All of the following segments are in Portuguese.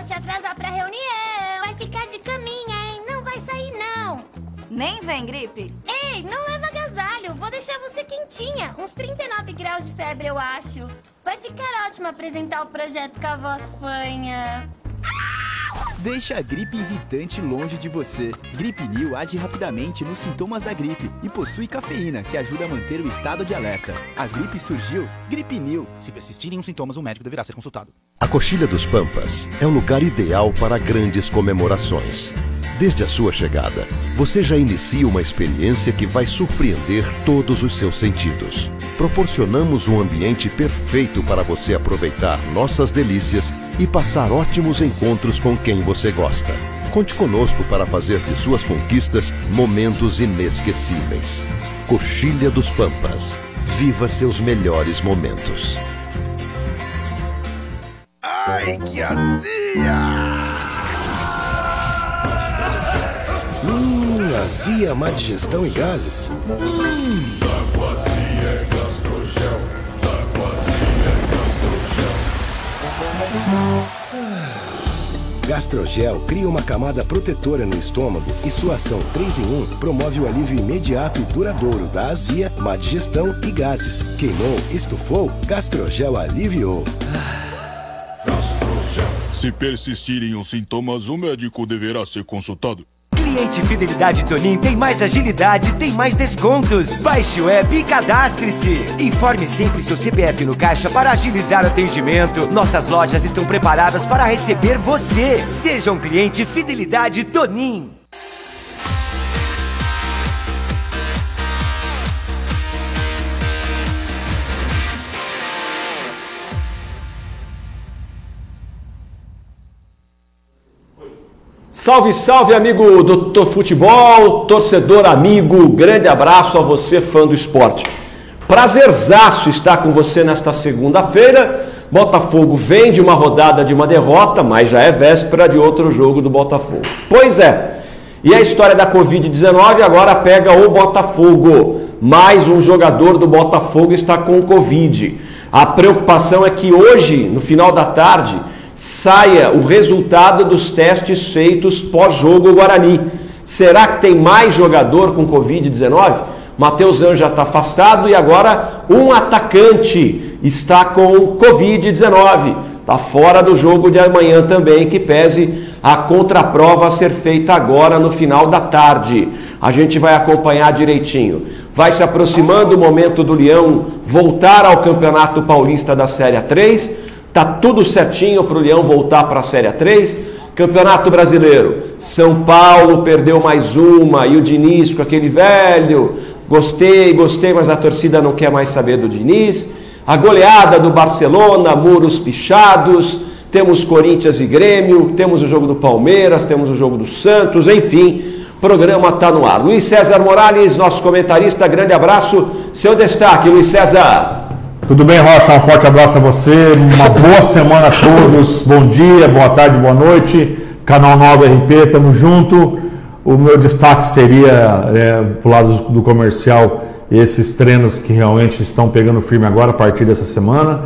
vou te atrasar pra reunião. Vai ficar de caminha, hein? Não vai sair, não. Nem vem, gripe. Ei, não leva agasalho. Vou deixar você quentinha. Uns 39 graus de febre, eu acho. Vai ficar ótimo apresentar o projeto com a voz fanha. Deixa a gripe irritante longe de você. Gripe New age rapidamente nos sintomas da gripe e possui cafeína, que ajuda a manter o estado de alerta. A gripe surgiu, Gripe New. Se persistirem os sintomas, o médico deverá ser consultado. A Coxilha dos Pampas é o lugar ideal para grandes comemorações. Desde a sua chegada, você já inicia uma experiência que vai surpreender todos os seus sentidos. Proporcionamos um ambiente perfeito para você aproveitar nossas delícias e passar ótimos encontros com quem você gosta. Conte conosco para fazer de suas conquistas momentos inesquecíveis. Coxilha dos Pampas. Viva seus melhores momentos. Ai, que azia! Hum, azia, má digestão e gases. Hum. Taquazia é gastrogel. Taquazia é gastrogel. Gastrogel cria uma camada protetora no estômago e sua ação 3 em 1 promove o alívio imediato e duradouro da azia, má digestão e gases. Queimou, estufou, Gastrogel aliviou. Gastrogel. Se persistirem os sintomas, o médico deverá ser consultado. Cliente Fidelidade Tonin tem mais agilidade, tem mais descontos. Baixe o app e cadastre-se. Informe sempre seu CPF no caixa para agilizar o atendimento. Nossas lojas estão preparadas para receber você. Seja um cliente Fidelidade Tonin. Salve, salve, amigo Doutor Futebol, torcedor amigo, grande abraço a você, fã do esporte. Prazerzaço estar com você nesta segunda-feira. Botafogo vem de uma rodada de uma derrota, mas já é véspera de outro jogo do Botafogo. Pois é, e a história da Covid-19 agora pega o Botafogo. Mais um jogador do Botafogo está com Covid. A preocupação é que hoje, no final da tarde, saia o resultado dos testes feitos pós-jogo Guarani. Será que tem mais jogador com Covid-19? Matheus Anjo já está afastado e agora um atacante está com Covid-19. Está fora do jogo de amanhã também, que pese a contraprova a ser feita agora no final da tarde. A gente vai acompanhar direitinho. Vai se aproximando o momento do Leão voltar ao Campeonato Paulista da Série 3 Tá tudo certinho para o Leão voltar para a Série 3. Campeonato Brasileiro. São Paulo perdeu mais uma e o Diniz com aquele velho. Gostei, gostei, mas a torcida não quer mais saber do Diniz. A goleada do Barcelona, muros pichados. Temos Corinthians e Grêmio, temos o jogo do Palmeiras, temos o jogo do Santos, enfim, programa está no ar. Luiz César Morales, nosso comentarista, grande abraço. Seu destaque, Luiz César. Tudo bem, Rocha? Um forte abraço a você. Uma boa semana a todos. Bom dia, boa tarde, boa noite. Canal 9 RP, tamo junto. O meu destaque seria, é, pro lado do comercial, esses treinos que realmente estão pegando firme agora a partir dessa semana.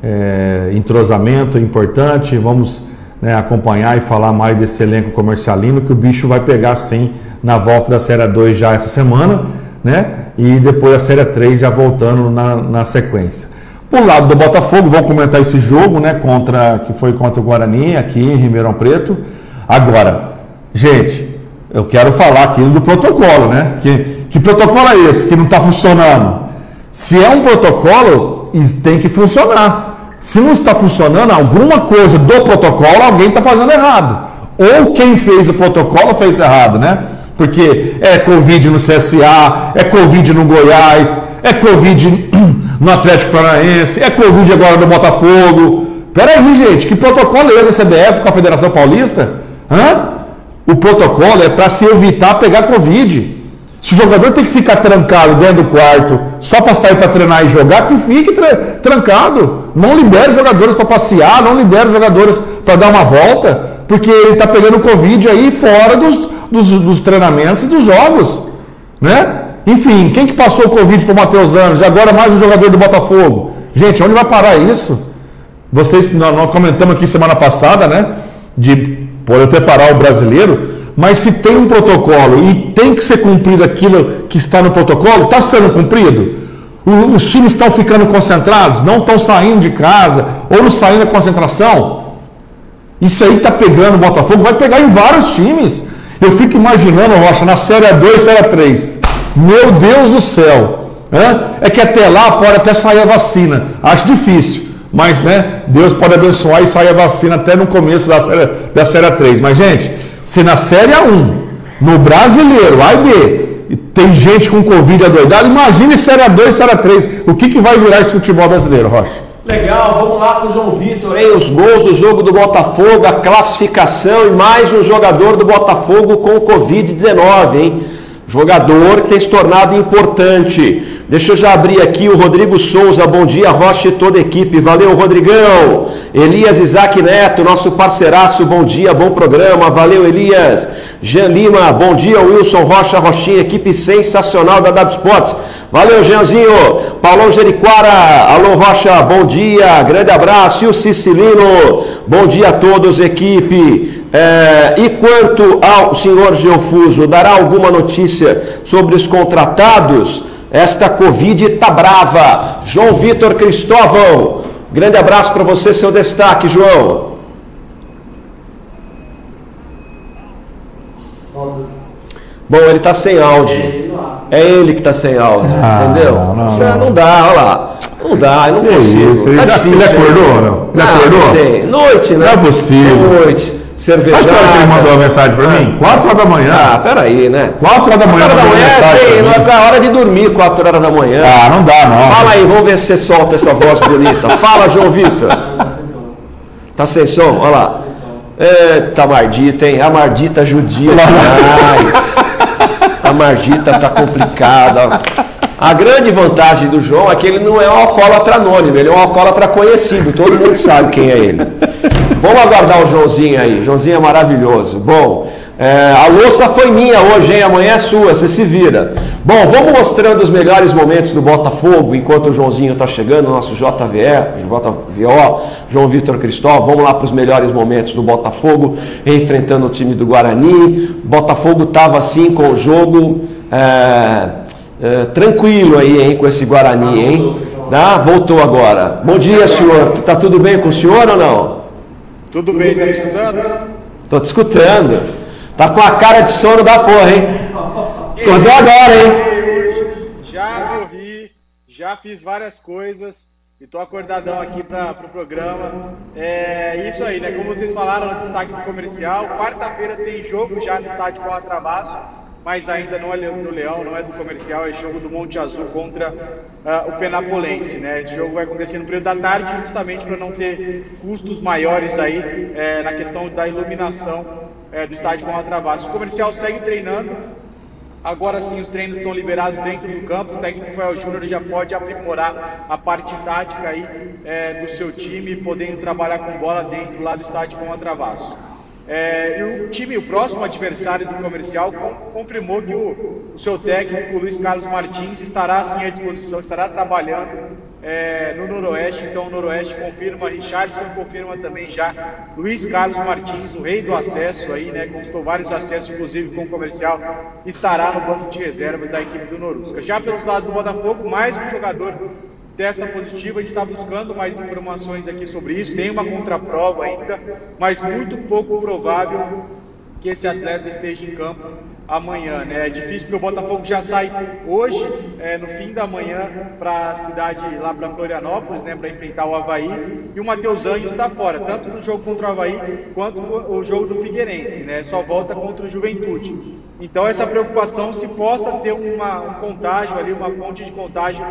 É, entrosamento importante. Vamos né, acompanhar e falar mais desse elenco comercialino que o bicho vai pegar sim na volta da Série 2 já essa semana né? E depois a Série 3 já voltando na, na sequência. Por lado do Botafogo, vão comentar esse jogo, né? Contra, que foi contra o Guarani, aqui em Ribeirão Preto. Agora, gente, eu quero falar aqui do protocolo, né? Que, que protocolo é esse que não está funcionando? Se é um protocolo, tem que funcionar. Se não está funcionando, alguma coisa do protocolo alguém está fazendo errado. Ou quem fez o protocolo fez errado, né? Porque é Covid no CSA, é Covid no Goiás, é Covid no Atlético Paranaense, é Covid agora no Botafogo. Peraí, gente, que protocolo é esse, a CBF com a Federação Paulista? Hã? O protocolo é para se evitar pegar Covid. Se o jogador tem que ficar trancado dentro do quarto só para sair para treinar e jogar, que fique tra trancado. Não libere jogadores para passear, não libere jogadores para dar uma volta, porque ele está pegando Covid aí fora dos, dos, dos treinamentos e dos jogos. Né? Enfim, quem que passou o Covid para o Matheus Anos e agora mais um jogador do Botafogo? Gente, onde vai parar isso? Vocês, nós comentamos aqui semana passada, né? de poder preparar o brasileiro, mas se tem um protocolo e tem que ser cumprido aquilo que está no protocolo, está sendo cumprido? Os times estão ficando concentrados, não estão saindo de casa ou não saindo da concentração? Isso aí está pegando o Botafogo, vai pegar em vários times. Eu fico imaginando, Rocha, na Série A2, Série A3. Meu Deus do céu. né? É que até lá pode até sair a vacina. Acho difícil. Mas, né, Deus pode abençoar e sair a vacina até no começo da série, da série A3. Mas, gente, se na Série A1, no brasileiro, A e B, tem gente com Covid adoidado, imagine Série A2, Série A3. O que, que vai virar esse futebol brasileiro, Rocha? Legal, vamos lá com o João Vitor, hein? Os gols do jogo do Botafogo, a classificação e mais um jogador do Botafogo com Covid-19, hein? Jogador que tem se tornado importante. Deixa eu já abrir aqui o Rodrigo Souza. Bom dia, Rocha e toda a equipe. Valeu, Rodrigão. Elias Isaac Neto, nosso parceiraço. Bom dia, bom programa. Valeu, Elias. Jean Lima, bom dia, Wilson Rocha Rochinha, equipe sensacional da W Sports. Valeu, Jeanzinho. Paulão Jeriquara, alô Rocha, bom dia, grande abraço. E o Cicilino, bom dia a todos, equipe. É, e quanto ao senhor Geofuso, dará alguma notícia sobre os contratados? Esta Covid tá brava. João Vitor Cristóvão, grande abraço para você, seu destaque, João. Bom, ele tá sem áudio. É ele que tá sem áudio, Ah, entendeu? não, não, Isso não. não dá, olha lá. Não dá, eu não Que consigo. isso, ele tá já- difícil. ele acordou, hein? não? Ele Não, acordou? Não sei. Noite, né? Não é possível. Noite. Cervejada. Sabe quando ele mandou uma mensagem para mim? 4 horas da manhã. Ah, peraí, né? 4 horas da manhã. 4 horas da manhã tem, não é a hora de dormir 4 horas da manhã. Ah, não dá, não. Fala aí, vamos ver se você solta essa voz bonita. Fala, João Vitor. Tá sem som? Olha lá. Eita, Mardita, hein? A Mardita judia demais. A Mardita tá complicada. A grande vantagem do João é que ele não é um alcoólatra anônimo, ele é um alcoólatra conhecido, todo mundo sabe quem é ele. Vamos aguardar o Joãozinho aí, Joãozinho é maravilhoso. Bom, é, a louça foi minha hoje, hein? Amanhã é sua, você se vira. Bom, vamos mostrando os melhores momentos do Botafogo enquanto o Joãozinho está chegando, nosso JVE, JVO, João Vitor Cristóvão. Vamos lá para os melhores momentos do Botafogo, enfrentando o time do Guarani. Botafogo estava assim com o jogo. é, é, tranquilo aí, hein, com esse Guarani, hein? Tá? Voltou agora. Bom dia, senhor. Tá tudo bem com o senhor ou não? Tudo bem, tá me escutando? Tô te escutando. Tá com a cara de sono da porra, hein? Acordou agora, hein? Já corri, já fiz várias coisas e tô acordadão aqui para o pro programa. É isso aí, né? Como vocês falaram no destaque do comercial, quarta-feira tem jogo já no estádio com a Travasso, mas ainda não é do Leão, não é do comercial, é jogo do Monte Azul contra ah, o Penapolense, né? Esse jogo vai acontecer no período da tarde, justamente para não ter custos maiores aí eh, na questão da iluminação eh, do estádio com a Travasso. O comercial segue treinando, Agora sim, os treinos estão liberados dentro do campo. O técnico Rafael Júnior já pode aprimorar a parte tática aí é, do seu time, podendo trabalhar com bola dentro lá do estádio com a Travasso. É, e o time, o próximo adversário do comercial, com- confirmou que o, o seu técnico, o Luiz Carlos Martins, estará sim à disposição, estará trabalhando é, no Noroeste. Então, o Noroeste confirma, Richardson confirma também já Luiz Carlos Martins, o rei do acesso aí, né? Conquistou vários acessos, inclusive com o comercial, estará no banco de reservas da equipe do Norusca. Já pelos lados do Botafogo, mais um jogador testa positivo, a gente está buscando mais informações aqui sobre isso. Tem uma contraprova ainda, mas muito pouco provável que esse atleta esteja em campo amanhã. Né? É difícil porque o Botafogo já sai hoje, é, no fim da manhã, para a cidade lá para Florianópolis, né, para enfrentar o Havaí. E o Matheus Anjos está fora, tanto no jogo contra o Havaí quanto o jogo do Figueirense. Né? Só volta contra o Juventude. Então essa preocupação se possa ter uma, um contágio ali, uma fonte de contágio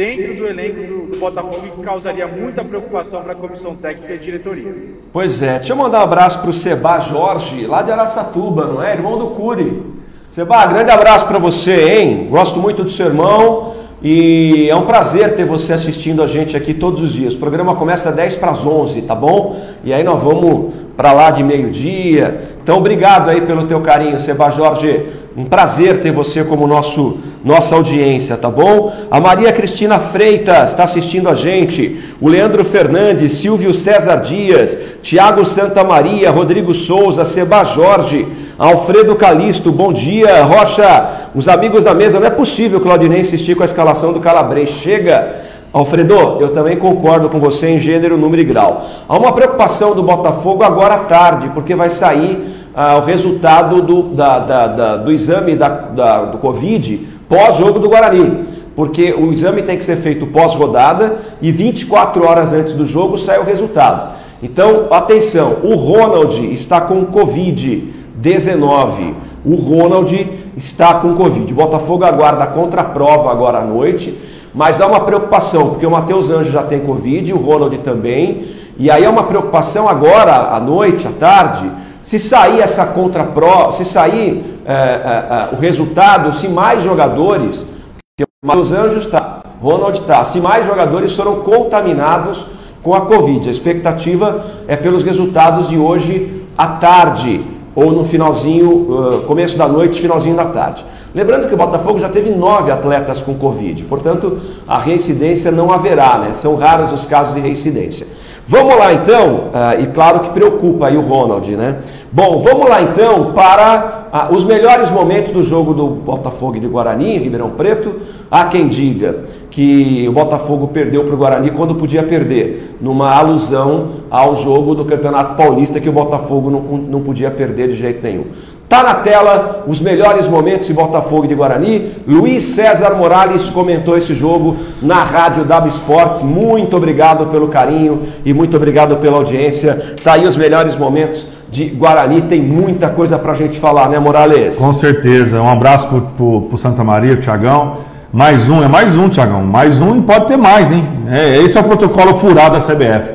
dentro do elenco do, Botafogo que causaria muita preocupação para a comissão técnica e diretoria. Pois é, deixa eu mandar um abraço pro Seba Jorge, lá de Araçatuba, não é? Irmão do Cury. Seba, grande abraço para você, hein? Gosto muito do seu irmão. E é um prazer ter você assistindo a gente aqui todos os dias. O programa começa 10 para as 11, tá bom? E aí nós vamos para lá de meio-dia. Então, obrigado aí pelo teu carinho, Seba Jorge. Um prazer ter você como nosso nossa audiência, tá bom? A Maria Cristina Freitas está assistindo a gente. O Leandro Fernandes, Silvio César Dias, Tiago Santa Maria, Rodrigo Souza, Seba Jorge, Alfredo Calisto, bom dia. Rocha, os amigos da mesa, não é possível Claudinei insistir com a escalação do Calabres. Chega. Alfredo, eu também concordo com você em gênero, número e grau. Há uma preocupação do Botafogo agora à tarde, porque vai sair ah, o resultado do, da, da, da, do exame do Covid pós-jogo do Guarani. Porque o exame tem que ser feito pós-rodada e 24 horas antes do jogo sai o resultado. Então, atenção, o Ronald está com Covid-19. O Ronald está com Covid. O Botafogo aguarda a contraprova agora à noite, mas há uma preocupação, porque o Matheus Anjo já tem Covid, o Ronald também. E aí é uma preocupação agora à noite, à tarde, se sair essa contraprova, se sair é, é, é, o resultado, se mais jogadores, porque o Matheus Anjos está, Ronald está, se mais jogadores foram contaminados com a Covid. A expectativa é pelos resultados de hoje à tarde, ou no finalzinho, começo da noite, finalzinho da tarde. Lembrando que o Botafogo já teve nove atletas com Covid, portanto a reincidência não haverá, né? São raros os casos de reincidência. Vamos lá então, e claro que preocupa aí o Ronald, né? Bom, vamos lá então para uh, os melhores momentos do jogo do Botafogo e do Guarani, em Ribeirão Preto. Há quem diga que o Botafogo perdeu para o Guarani quando podia perder, numa alusão ao jogo do Campeonato Paulista que o Botafogo não, não podia perder de jeito nenhum. Tá na tela os melhores momentos de Botafogo e de Guarani. Luiz César Morales comentou esse jogo na Rádio W Esportes. Muito obrigado pelo carinho e muito obrigado pela audiência. Tá aí os melhores momentos de Guarani. Tem muita coisa para a gente falar, né, Morales? Com certeza. Um abraço para o Santa Maria, Tiagão. Mais um, é mais um, Tiagão. Mais um e pode ter mais, hein? É, esse é o protocolo furado da CBF.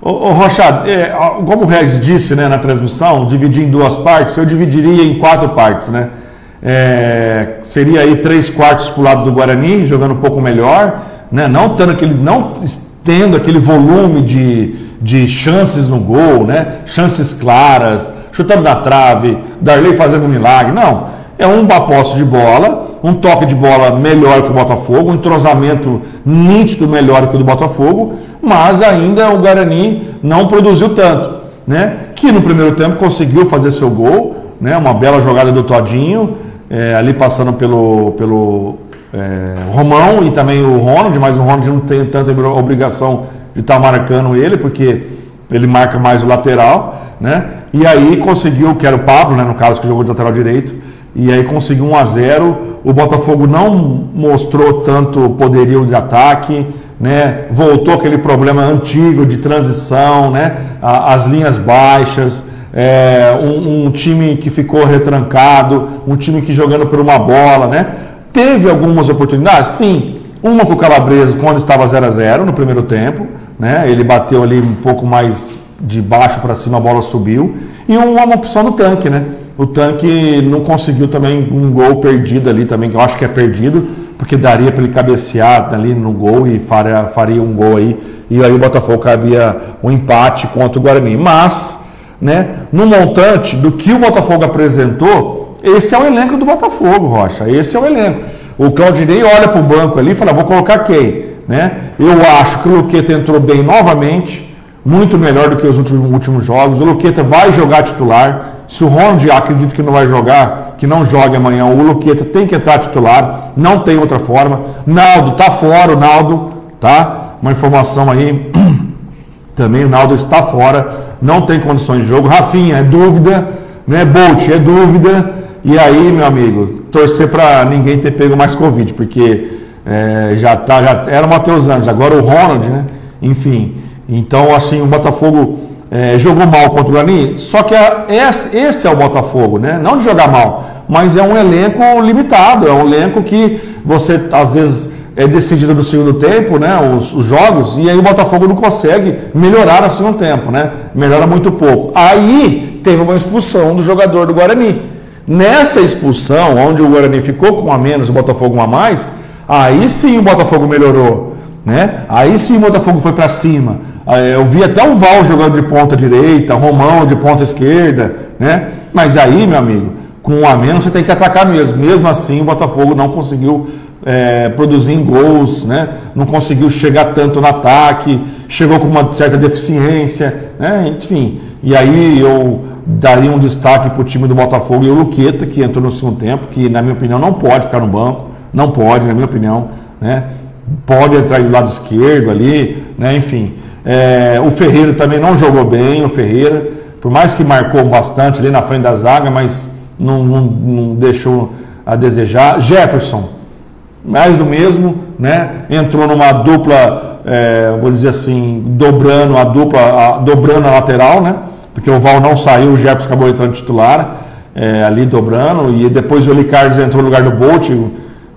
Ô, ô Rocha, é, como o Regis disse né, na transmissão, dividir em duas partes, eu dividiria em quatro partes, né? É, seria aí três quartos para o lado do Guarani, jogando um pouco melhor, né? não, tendo aquele, não tendo aquele volume de, de chances no gol, né? chances claras, chutando na trave, Darley fazendo um milagre, não. É um posse de bola, um toque de bola melhor que o Botafogo, um entrosamento nítido melhor que o do Botafogo, mas ainda o Guarani não produziu tanto, né? Que no primeiro tempo conseguiu fazer seu gol, né? Uma bela jogada do Todinho, é, ali passando pelo, pelo é, Romão e também o Ronald, mas o Ronald não tem tanta obrigação de estar tá marcando ele, porque ele marca mais o lateral, né? E aí conseguiu, que era o Pablo, né, no caso que jogou de lateral direito, e aí conseguiu 1 a 0. O Botafogo não mostrou tanto poderio de ataque, né? Voltou aquele problema antigo de transição, né? As linhas baixas, é, um, um, time que ficou retrancado, um time que jogando por uma bola, né? Teve algumas oportunidades, sim. Uma com o Calabresa quando estava 0 a 0 no primeiro tempo, né? Ele bateu ali um pouco mais de baixo para cima, a bola subiu. E uma, uma opção no tanque, né? O tanque não conseguiu também um gol perdido ali também, que eu acho que é perdido, porque daria para ele cabecear ali no gol e faria, faria um gol aí. E aí o Botafogo cabia um empate contra o Guarani. Mas, né, no montante do que o Botafogo apresentou, esse é o elenco do Botafogo, Rocha. Esse é o elenco. O Claudinei olha para o banco ali e fala, vou colocar quem? Né? Eu acho que o Luqueta entrou bem novamente muito melhor do que os últimos, últimos jogos. O Luqueta vai jogar titular. Se o Ronald acredito que não vai jogar, que não jogue amanhã, o Luqueta tem que entrar titular. Não tem outra forma. Naldo tá fora, o Naldo, tá? Uma informação aí. Também o Naldo está fora, não tem condições de jogo. Rafinha é dúvida, né? Bolt é dúvida. E aí, meu amigo, torcer para ninguém ter pego mais Covid, porque é, já tá, já era o Matheus Anjos, agora o Ronald, né? Enfim. Então, assim, o Botafogo é, jogou mal contra o Guarani, só que a, esse, esse, é o Botafogo, né? Não de jogar mal, mas é um elenco limitado, é um elenco que você, às vezes, é decidido no segundo tempo, né? Os, os jogos, e aí o Botafogo não consegue melhorar no segundo tempo, né? Melhora muito pouco. Aí teve uma expulsão do jogador do Guarani. Nessa expulsão, onde o Guarani ficou com um a menos, o Botafogo um a mais, Aí sim o Botafogo melhorou, né? Aí sim o Botafogo foi para cima. Eu vi até o Val jogando de ponta direita, Romão de ponta esquerda, né? Mas aí, meu amigo, com um a menos você tem que atacar mesmo. Mesmo assim, o Botafogo não conseguiu é, produzir gols, né? não conseguiu chegar tanto no ataque, chegou com uma certa deficiência, né? enfim. E aí eu daria um destaque para o time do Botafogo e o Luqueta, que entrou no segundo tempo, que na minha opinião não pode ficar no banco, não pode, na minha opinião, né? pode entrar do lado esquerdo ali, né? enfim. É, o Ferreira também não jogou bem, o Ferreira, por mais que marcou bastante ali na frente da zaga, mas não, não, não deixou a desejar. Jefferson, mais do mesmo, né? Entrou numa dupla, é, vou dizer assim, dobrando a dupla, a, dobrando a lateral, né? Porque o Val não saiu, o Jefferson acabou entrando titular, é, ali dobrando, e depois o Elicardes entrou no lugar do Bolt,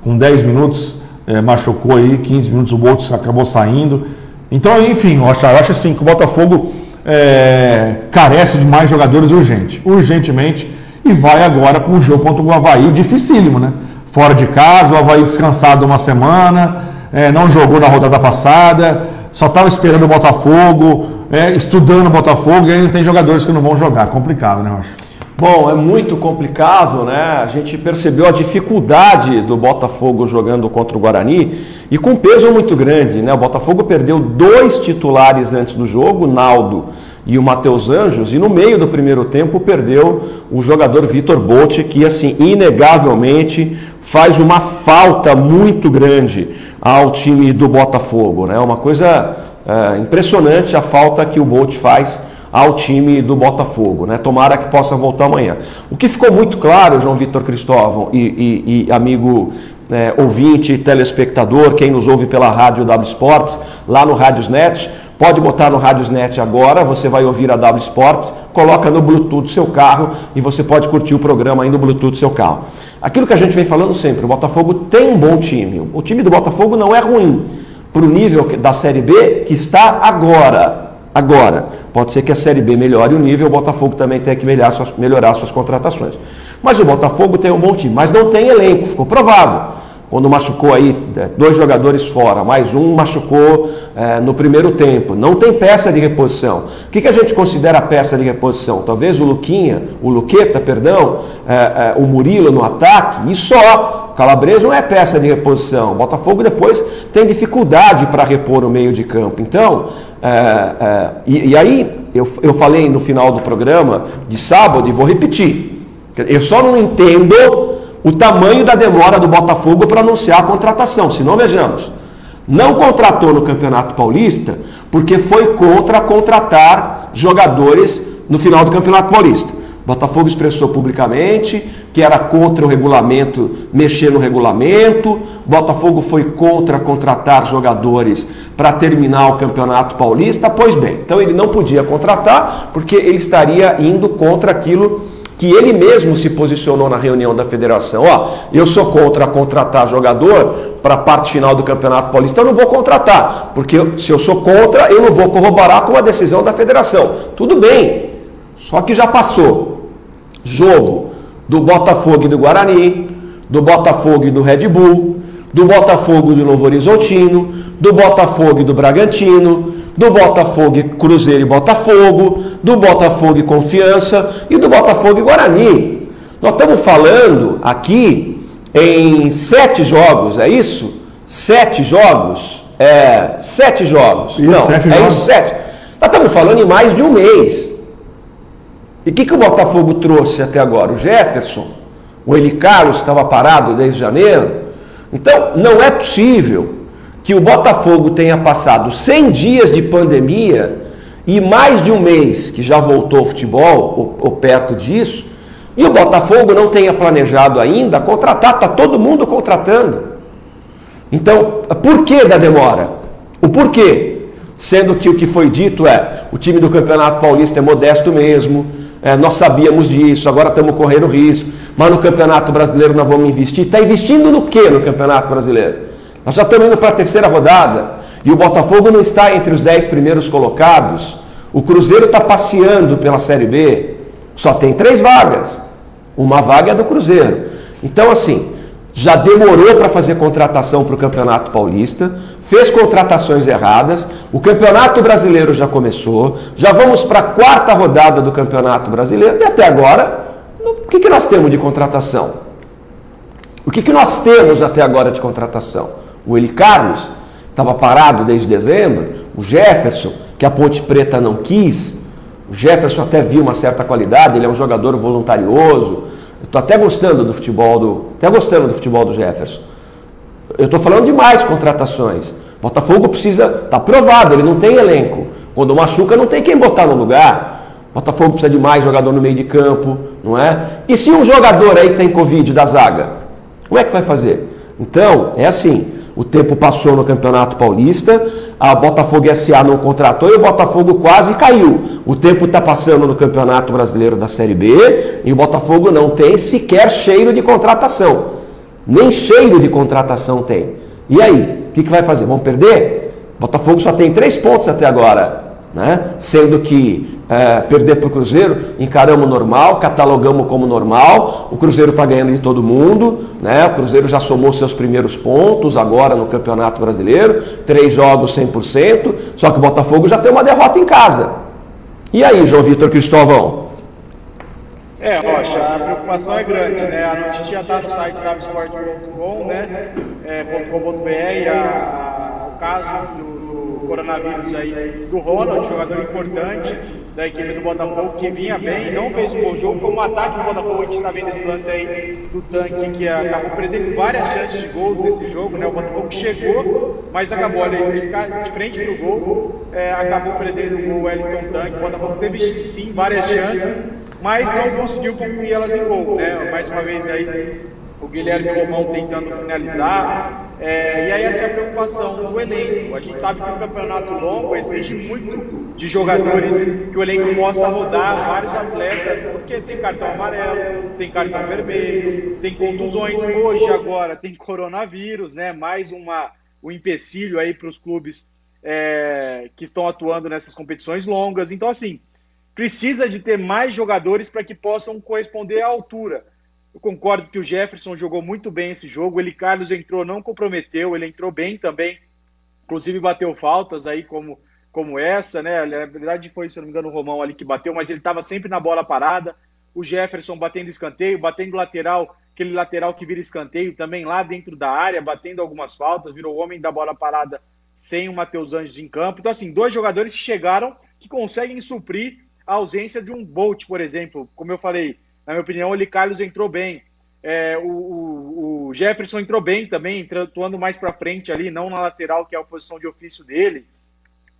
com 10 minutos, é, machucou aí, 15 minutos o Bolt acabou saindo. Então, enfim, eu acho, eu acho assim que o Botafogo é, carece de mais jogadores urgente, urgentemente, e vai agora para um jogo contra o Havaí dificílimo, né? fora de casa, o Havaí descansado uma semana, é, não jogou na rodada passada, só estava esperando o Botafogo, é, estudando o Botafogo, e ainda tem jogadores que não vão jogar. Complicado, né, acho. Bom, é muito complicado, né? A gente percebeu a dificuldade do Botafogo jogando contra o Guarani e com peso muito grande, né? O Botafogo perdeu dois titulares antes do jogo, Naldo e o Matheus Anjos, e no meio do primeiro tempo perdeu o jogador Vitor Botti, que assim, inegavelmente faz uma falta muito grande ao time do Botafogo. Né? Uma coisa é, impressionante a falta que o Bolt faz ao time do Botafogo. Né? Tomara que possa voltar amanhã. O que ficou muito claro, João Vitor Cristóvão e, e, e amigo é, ouvinte, telespectador, quem nos ouve pela rádio W Sports, lá no Rádiosnet, Pode botar no Radiosnet agora, você vai ouvir a W Sports, coloca no Bluetooth do seu carro e você pode curtir o programa aí no Bluetooth do seu carro. Aquilo que a gente vem falando sempre, o Botafogo tem um bom time. O time do Botafogo não é ruim para o nível da Série B que está agora. Agora, pode ser que a Série B melhore o nível, o Botafogo também tenha que melhorar suas, melhorar suas contratações. Mas o Botafogo tem um bom time, mas não tem elenco, ficou provado quando machucou aí é, dois jogadores fora, mais um machucou é, no primeiro tempo. Não tem peça de reposição. O que, que, a gente considera peça de reposição? Talvez o Luquinha, o Luqueta, perdão, é, é, o Murilo no ataque e só. Calabresa não é peça de reposição. O Botafogo depois tem dificuldade para repor o meio de campo. Então, é, é, e, e, aí eu, eu falei no final do programa de sábado e vou repetir. Eu só não entendo o tamanho da demora do Botafogo para anunciar a contratação. Se não, vejamos, não contratou no Campeonato Paulista porque foi contra contratar jogadores no final do Campeonato Paulista. Botafogo expressou publicamente que era contra o regulamento, mexer no regulamento. Botafogo foi contra contratar jogadores para terminar o Campeonato Paulista. Pois bem, então ele não podia contratar porque ele estaria indo contra aquilo que ele mesmo se posicionou na reunião da federação. Ó, eu sou contra contratar jogador para a parte final do Campeonato Paulista, eu não vou contratar, porque se eu sou contra, eu não vou corroborar com a decisão da federação. Tudo bem, só que já passou. Jogo do Botafogo e do Guarani, do Botafogo e do Red Bull, do Botafogo do Novo Horizontino, do Botafogo e do Bragantino, do Botafogo e Cruzeiro e Botafogo, do Botafogo e Confiança e do Botafogo e Guarani. Nós estamos falando aqui em sete jogos, é isso? Sete jogos? É, sete jogos. Isso, Não, sete é jogos. isso, sete. Nós estamos falando em mais de um mês. E o que, que o Botafogo trouxe até agora? O Jefferson, o Eli Carlos estava parado desde janeiro. Então, não é possível que o Botafogo tenha passado 100 dias de pandemia e mais de um mês que já voltou ao futebol, ou, ou perto disso, e o Botafogo não tenha planejado ainda contratar, está todo mundo contratando. Então, por que da demora? O porquê? Sendo que o que foi dito é: o time do Campeonato Paulista é modesto mesmo, é, nós sabíamos disso, agora estamos correndo risco, mas no Campeonato Brasileiro nós vamos investir. Está investindo no que no Campeonato Brasileiro? Nós já estamos indo para a terceira rodada e o Botafogo não está entre os dez primeiros colocados. O Cruzeiro está passeando pela Série B. Só tem três vagas. Uma vaga é do Cruzeiro. Então, assim, já demorou para fazer contratação para o Campeonato Paulista, fez contratações erradas, o Campeonato Brasileiro já começou, já vamos para a quarta rodada do Campeonato Brasileiro e até agora, o que, que nós temos de contratação? O que, que nós temos até agora de contratação? O Eli Carlos estava parado desde dezembro, o Jefferson, que a Ponte Preta não quis, o Jefferson até viu uma certa qualidade, ele é um jogador voluntarioso, Estou até gostando do futebol do. Até gostando do futebol do Jefferson. Eu estou falando de mais contratações. Botafogo precisa. Está provado, ele não tem elenco. Quando machuca, não tem quem botar no lugar. Botafogo precisa de mais jogador no meio de campo, não é? E se um jogador aí tem Covid da zaga, como é que vai fazer? Então, é assim. O tempo passou no Campeonato Paulista, a Botafogo SA não contratou e o Botafogo quase caiu. O tempo está passando no Campeonato Brasileiro da Série B e o Botafogo não tem sequer cheiro de contratação. Nem cheiro de contratação tem. E aí, o que, que vai fazer? Vão perder? Botafogo só tem três pontos até agora, né? sendo que é, perder para o Cruzeiro, encaramos normal, catalogamos como normal. O Cruzeiro está ganhando de todo mundo, né? O Cruzeiro já somou seus primeiros pontos agora no Campeonato Brasileiro, três jogos 100%, só que o Botafogo já tem uma derrota em casa. E aí, João Vitor Cristóvão? É, Rocha, a preocupação é grande, né? A notícia já está no site da né? É, .com.br, o caso do coronavírus aí do Ronald, jogador importante da equipe do Botafogo, que vinha bem, não fez um bom jogo. Foi um ataque do Botafogo, a gente está vendo esse lance aí do tanque, que acabou perdendo várias chances de gols nesse jogo, né? O Botafogo chegou, mas acabou ali de, de frente pro gol, é, acabou perdendo o Wellington Tanque. O Botafogo teve sim várias chances, mas não conseguiu concluir elas em gol, né? Mais uma vez aí o Guilherme Romão tentando finalizar. É, e aí essa é a preocupação do elenco. A gente sabe que o campeonato longo exige muito de jogadores que o elenco possa rodar vários atletas, porque tem cartão amarelo, tem cartão vermelho, tem contusões. Hoje agora tem coronavírus, né? Mais uma um empecilho aí para os clubes é, que estão atuando nessas competições longas. Então assim precisa de ter mais jogadores para que possam corresponder à altura. Eu concordo que o Jefferson jogou muito bem esse jogo. Ele Carlos entrou, não comprometeu, ele entrou bem também. Inclusive bateu faltas aí como, como essa, né? Na verdade foi, se não me engano, o Romão ali que bateu, mas ele estava sempre na bola parada. O Jefferson batendo escanteio, batendo lateral, aquele lateral que vira escanteio também lá dentro da área, batendo algumas faltas, virou homem da bola parada sem o Matheus Anjos em campo. Então, assim, dois jogadores chegaram que conseguem suprir a ausência de um Bolt, por exemplo. Como eu falei, na minha opinião, o Eli Carlos entrou bem. É, o, o, o, Jefferson entrou bem também, atuando mais para frente ali, não na lateral, que é a posição de ofício dele.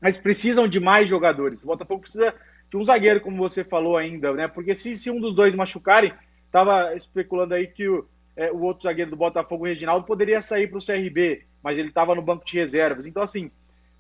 Mas precisam de mais jogadores. O Botafogo precisa de um zagueiro, como você falou ainda, né? Porque se, se um dos dois machucarem, estava especulando aí que o, é, o outro zagueiro do Botafogo, o Reginaldo, poderia sair para o CRB, mas ele estava no banco de reservas. Então, assim,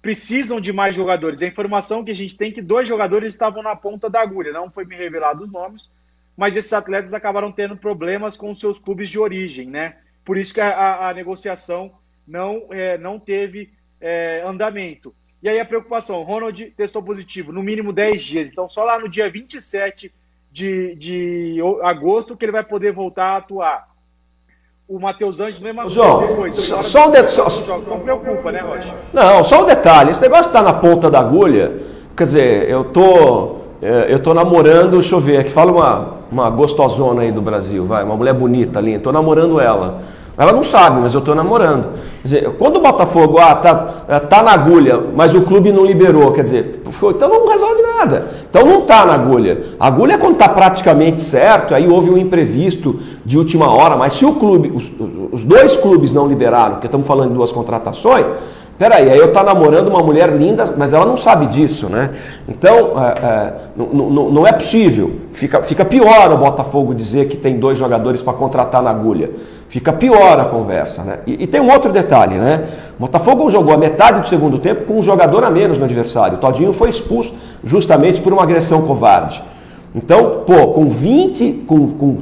precisam de mais jogadores. A informação que a gente tem é que dois jogadores estavam na ponta da agulha. Não foi me revelado os nomes, mas esses atletas acabaram tendo problemas com seus clubes de origem, né? Por isso que a, a negociação não, é, não teve é, andamento. E aí a preocupação, Ronald testou positivo, no mínimo 10 dias, então só lá no dia 27 de, de agosto que ele vai poder voltar a atuar. O Matheus Anjos, mesma João, coisa. Só, só um detalhe. Não preocupa, né, Rocha? Não, só um detalhe. Esse negócio está na ponta da agulha. Quer dizer, eu tô, é, eu tô namorando, deixa eu ver, aqui fala uma, uma gostosona aí do Brasil, vai, uma mulher bonita ali, estou namorando ela. Ela não sabe, mas eu estou namorando. Quer dizer, quando o Botafogo ah, tá, é, tá na agulha, mas o clube não liberou, quer dizer, então não resolve nada. Então não está na agulha. A agulha é quando está praticamente certo, aí houve um imprevisto de última hora, mas se o clube, os, os dois clubes não liberaram, porque estamos falando de duas contratações, Peraí, aí eu estou namorando uma mulher linda, mas ela não sabe disso, né? Então, é, é, não é possível. Fica, fica pior o Botafogo dizer que tem dois jogadores para contratar na agulha. Fica pior a conversa, né? E, e, tem um outro detalhe, né? O Botafogo jogou a metade do segundo tempo com um jogador a menos no adversário. O Todinho foi expulso justamente por uma agressão covarde. Então, pô, com 20, com, com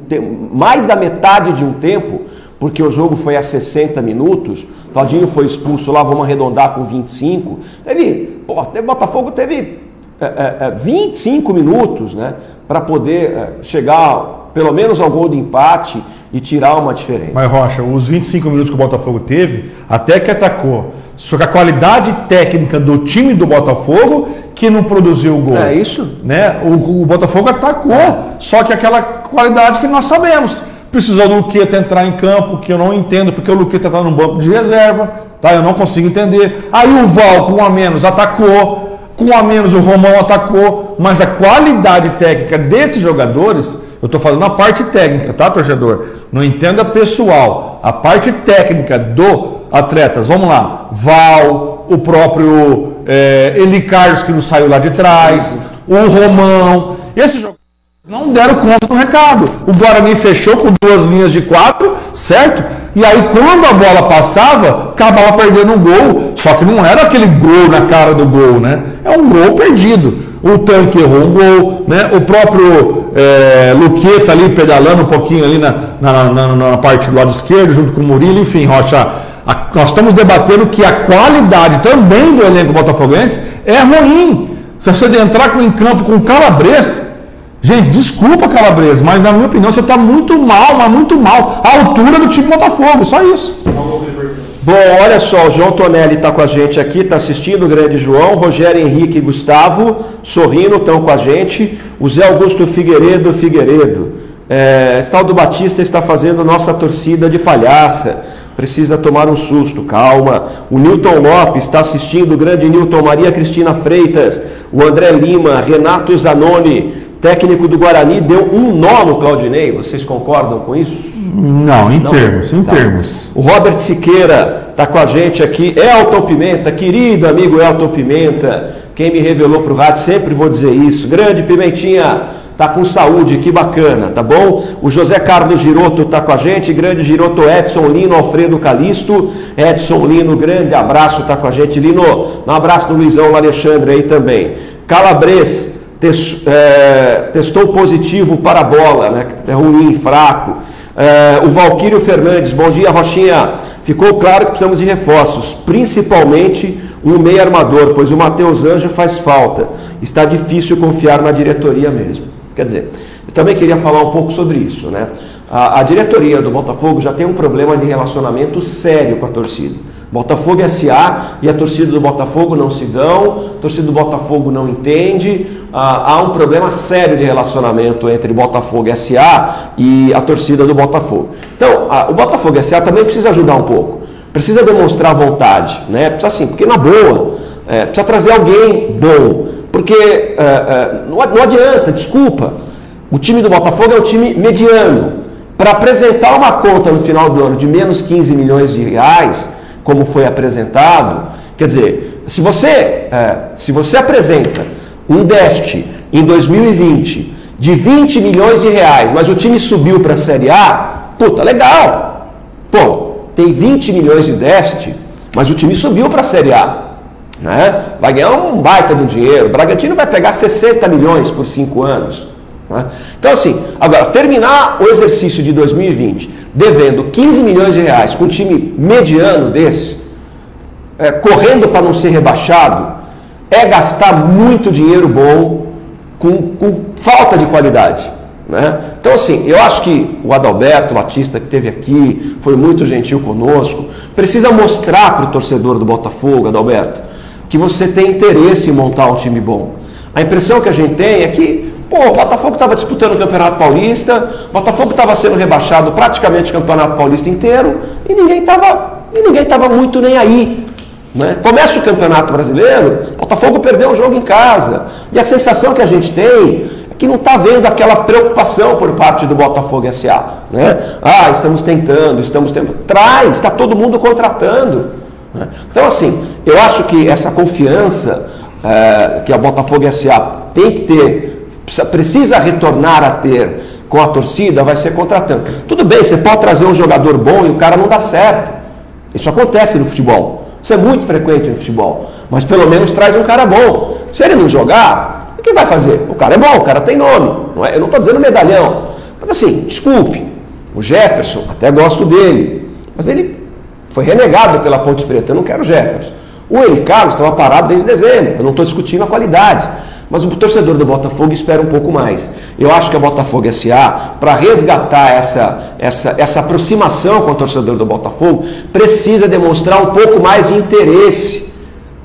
mais da metade de um tempo, porque o jogo foi a 60 minutos, Todinho foi expulso lá, vamos arredondar com 25. Teve, pô, teve Botafogo teve é, é, 25 é, minutos né, para poder é, chegar pelo menos ao gol de empate e tirar uma diferença. Mas, Rocha, os 25 minutos que o Botafogo teve, até que atacou. Só que a qualidade técnica do time do Botafogo que não produziu o gol. É isso? Né? O, o Botafogo atacou, só que aquela qualidade que nós sabemos. Precisou do Luqueta entrar em campo, que eu não entendo, porque o Luqueta está no banco de reserva, tá? Eu não consigo entender. Aí o Val, com um a menos, atacou. Com um a menos, o Romão atacou. Mas a qualidade técnica desses jogadores, eu estou falando a parte técnica, tá, torcedor? Não entenda pessoal. A parte técnica do atletas, vamos lá. Val, o próprio é, Eli Carlos, que não saiu lá de trás, o Romão. Esses jogadores não deram conta do recado. O Guarani fechou com duas linhas de quatro, certo? E aí, quando a bola passava, acabava perdendo um gol. Só que não era aquele gol na cara do gol, né? É um gol perdido. O tanque errou um gol, né? O próprio é, Luqueta ali pedalando um pouquinho ali na, na, na, na, parte do lado esquerdo, junto com o Murilo, enfim, Rocha. A, nós estamos debatendo que a qualidade também do elenco botafoguense é ruim. Se você entrar em campo com calabres, Gente, desculpa, Calabresa, mas na minha opinião você está muito mal, mas muito mal. A altura do time Botafogo, só isso. Bom, olha só, o João Tonelli está com a gente aqui, está assistindo, o grande João, Rogério Henrique e Gustavo, sorrindo, estão com a gente. O Zé Augusto Figueiredo Figueiredo. É, Estaldo Batista está fazendo nossa torcida de palhaça. Precisa tomar um susto, calma. O Newton Lopes está assistindo, o grande Newton Maria Cristina Freitas, o André Lima, Renato Zanoni, técnico do Guarani deu um nó no Claudinei. Vocês concordam com isso? Não, em Não? termos, em tá. termos. O Robert Siqueira está com a gente aqui. Elton Pimenta, querido amigo Elton Pimenta, quem me revelou para o rádio, sempre vou dizer isso. Grande Pimentinha, tá com saúde, que bacana, tá bom? O José Carlos Giroto tá com a gente, grande Giroto Edson Lino, Alfredo Calisto, Edson Lino, grande abraço, tá com a gente, Lino, um abraço do Luizão Alexandre aí também. Calabres, é, testou positivo para a bola, né? é ruim, fraco. É, o Valquírio Fernandes, bom dia Rochinha. Ficou claro que precisamos de reforços, principalmente um meio armador, pois o Matheus Anjo faz falta. Está difícil confiar na diretoria mesmo. Quer dizer, eu também queria falar um pouco sobre isso. Né? A, a diretoria do Botafogo já tem um problema de relacionamento sério com a torcida. Botafogo SA e a torcida do Botafogo não se dão, a torcida do Botafogo não entende, ah, há um problema sério de relacionamento entre Botafogo SA e a torcida do Botafogo. Então, o Botafogo SA também precisa ajudar um pouco, precisa demonstrar vontade, né? Precisa assim, porque na boa, é, precisa trazer alguém bom, porque é, é, não, não adianta, desculpa, o time do Botafogo é um time mediano. Para apresentar uma conta no final do ano de menos 15 milhões de reais, como foi apresentado. Quer dizer, se você, é, se você apresenta um déficit em 2020 de 20 milhões de reais, mas o time subiu para a Série A, puta, legal. Pô, tem 20 milhões de déficit, mas o time subiu para a Série A. Né? Vai ganhar um baita do dinheiro. O Bragantino vai pegar 60 milhões por 5 anos. Né? Então, assim, agora, terminar o exercício de 2020 devendo 15 milhões de reais com um time mediano desse, é, correndo para não ser rebaixado, é gastar muito dinheiro bom com, com falta de qualidade. Né? Então, assim, eu acho que o Adalberto Batista, que esteve aqui, foi muito gentil conosco, precisa mostrar para o torcedor do Botafogo, Adalberto, que você tem interesse em montar um time bom. A impressão que a gente tem é que Pô, o Botafogo estava disputando o Campeonato Paulista, o Botafogo estava sendo rebaixado praticamente o Campeonato Paulista inteiro e ninguém estava e ninguém estava muito nem aí. Né? Começa o Campeonato Brasileiro, Botafogo perdeu o jogo em casa. E a sensação que a gente tem é que não está vendo aquela preocupação por parte do Botafogo SA. Né? Ah, estamos tentando, estamos tentando. Traz, está todo mundo contratando. Né? Então, assim, eu acho que essa confiança é, que a Botafogo SA tem que ter precisa retornar a ter com a torcida, vai ser contratando. Tudo bem, você pode trazer um jogador bom e o cara não dá certo. Isso acontece no futebol. Isso é muito frequente no futebol. Mas pelo menos traz um cara bom. Se ele não jogar, o que vai fazer? O cara é bom, o cara tem nome. Não é? Eu não estou dizendo medalhão. Mas assim, desculpe, o Jefferson, até gosto dele. Mas ele foi renegado pela Ponte Preta. Eu não quero o Jefferson. O Eli Carlos estava parado desde dezembro. Eu não estou discutindo a qualidade. Mas o torcedor do Botafogo espera um pouco mais. Eu acho que a Botafogo SA, para resgatar essa, essa, essa aproximação com o torcedor do Botafogo, precisa demonstrar um pouco mais de interesse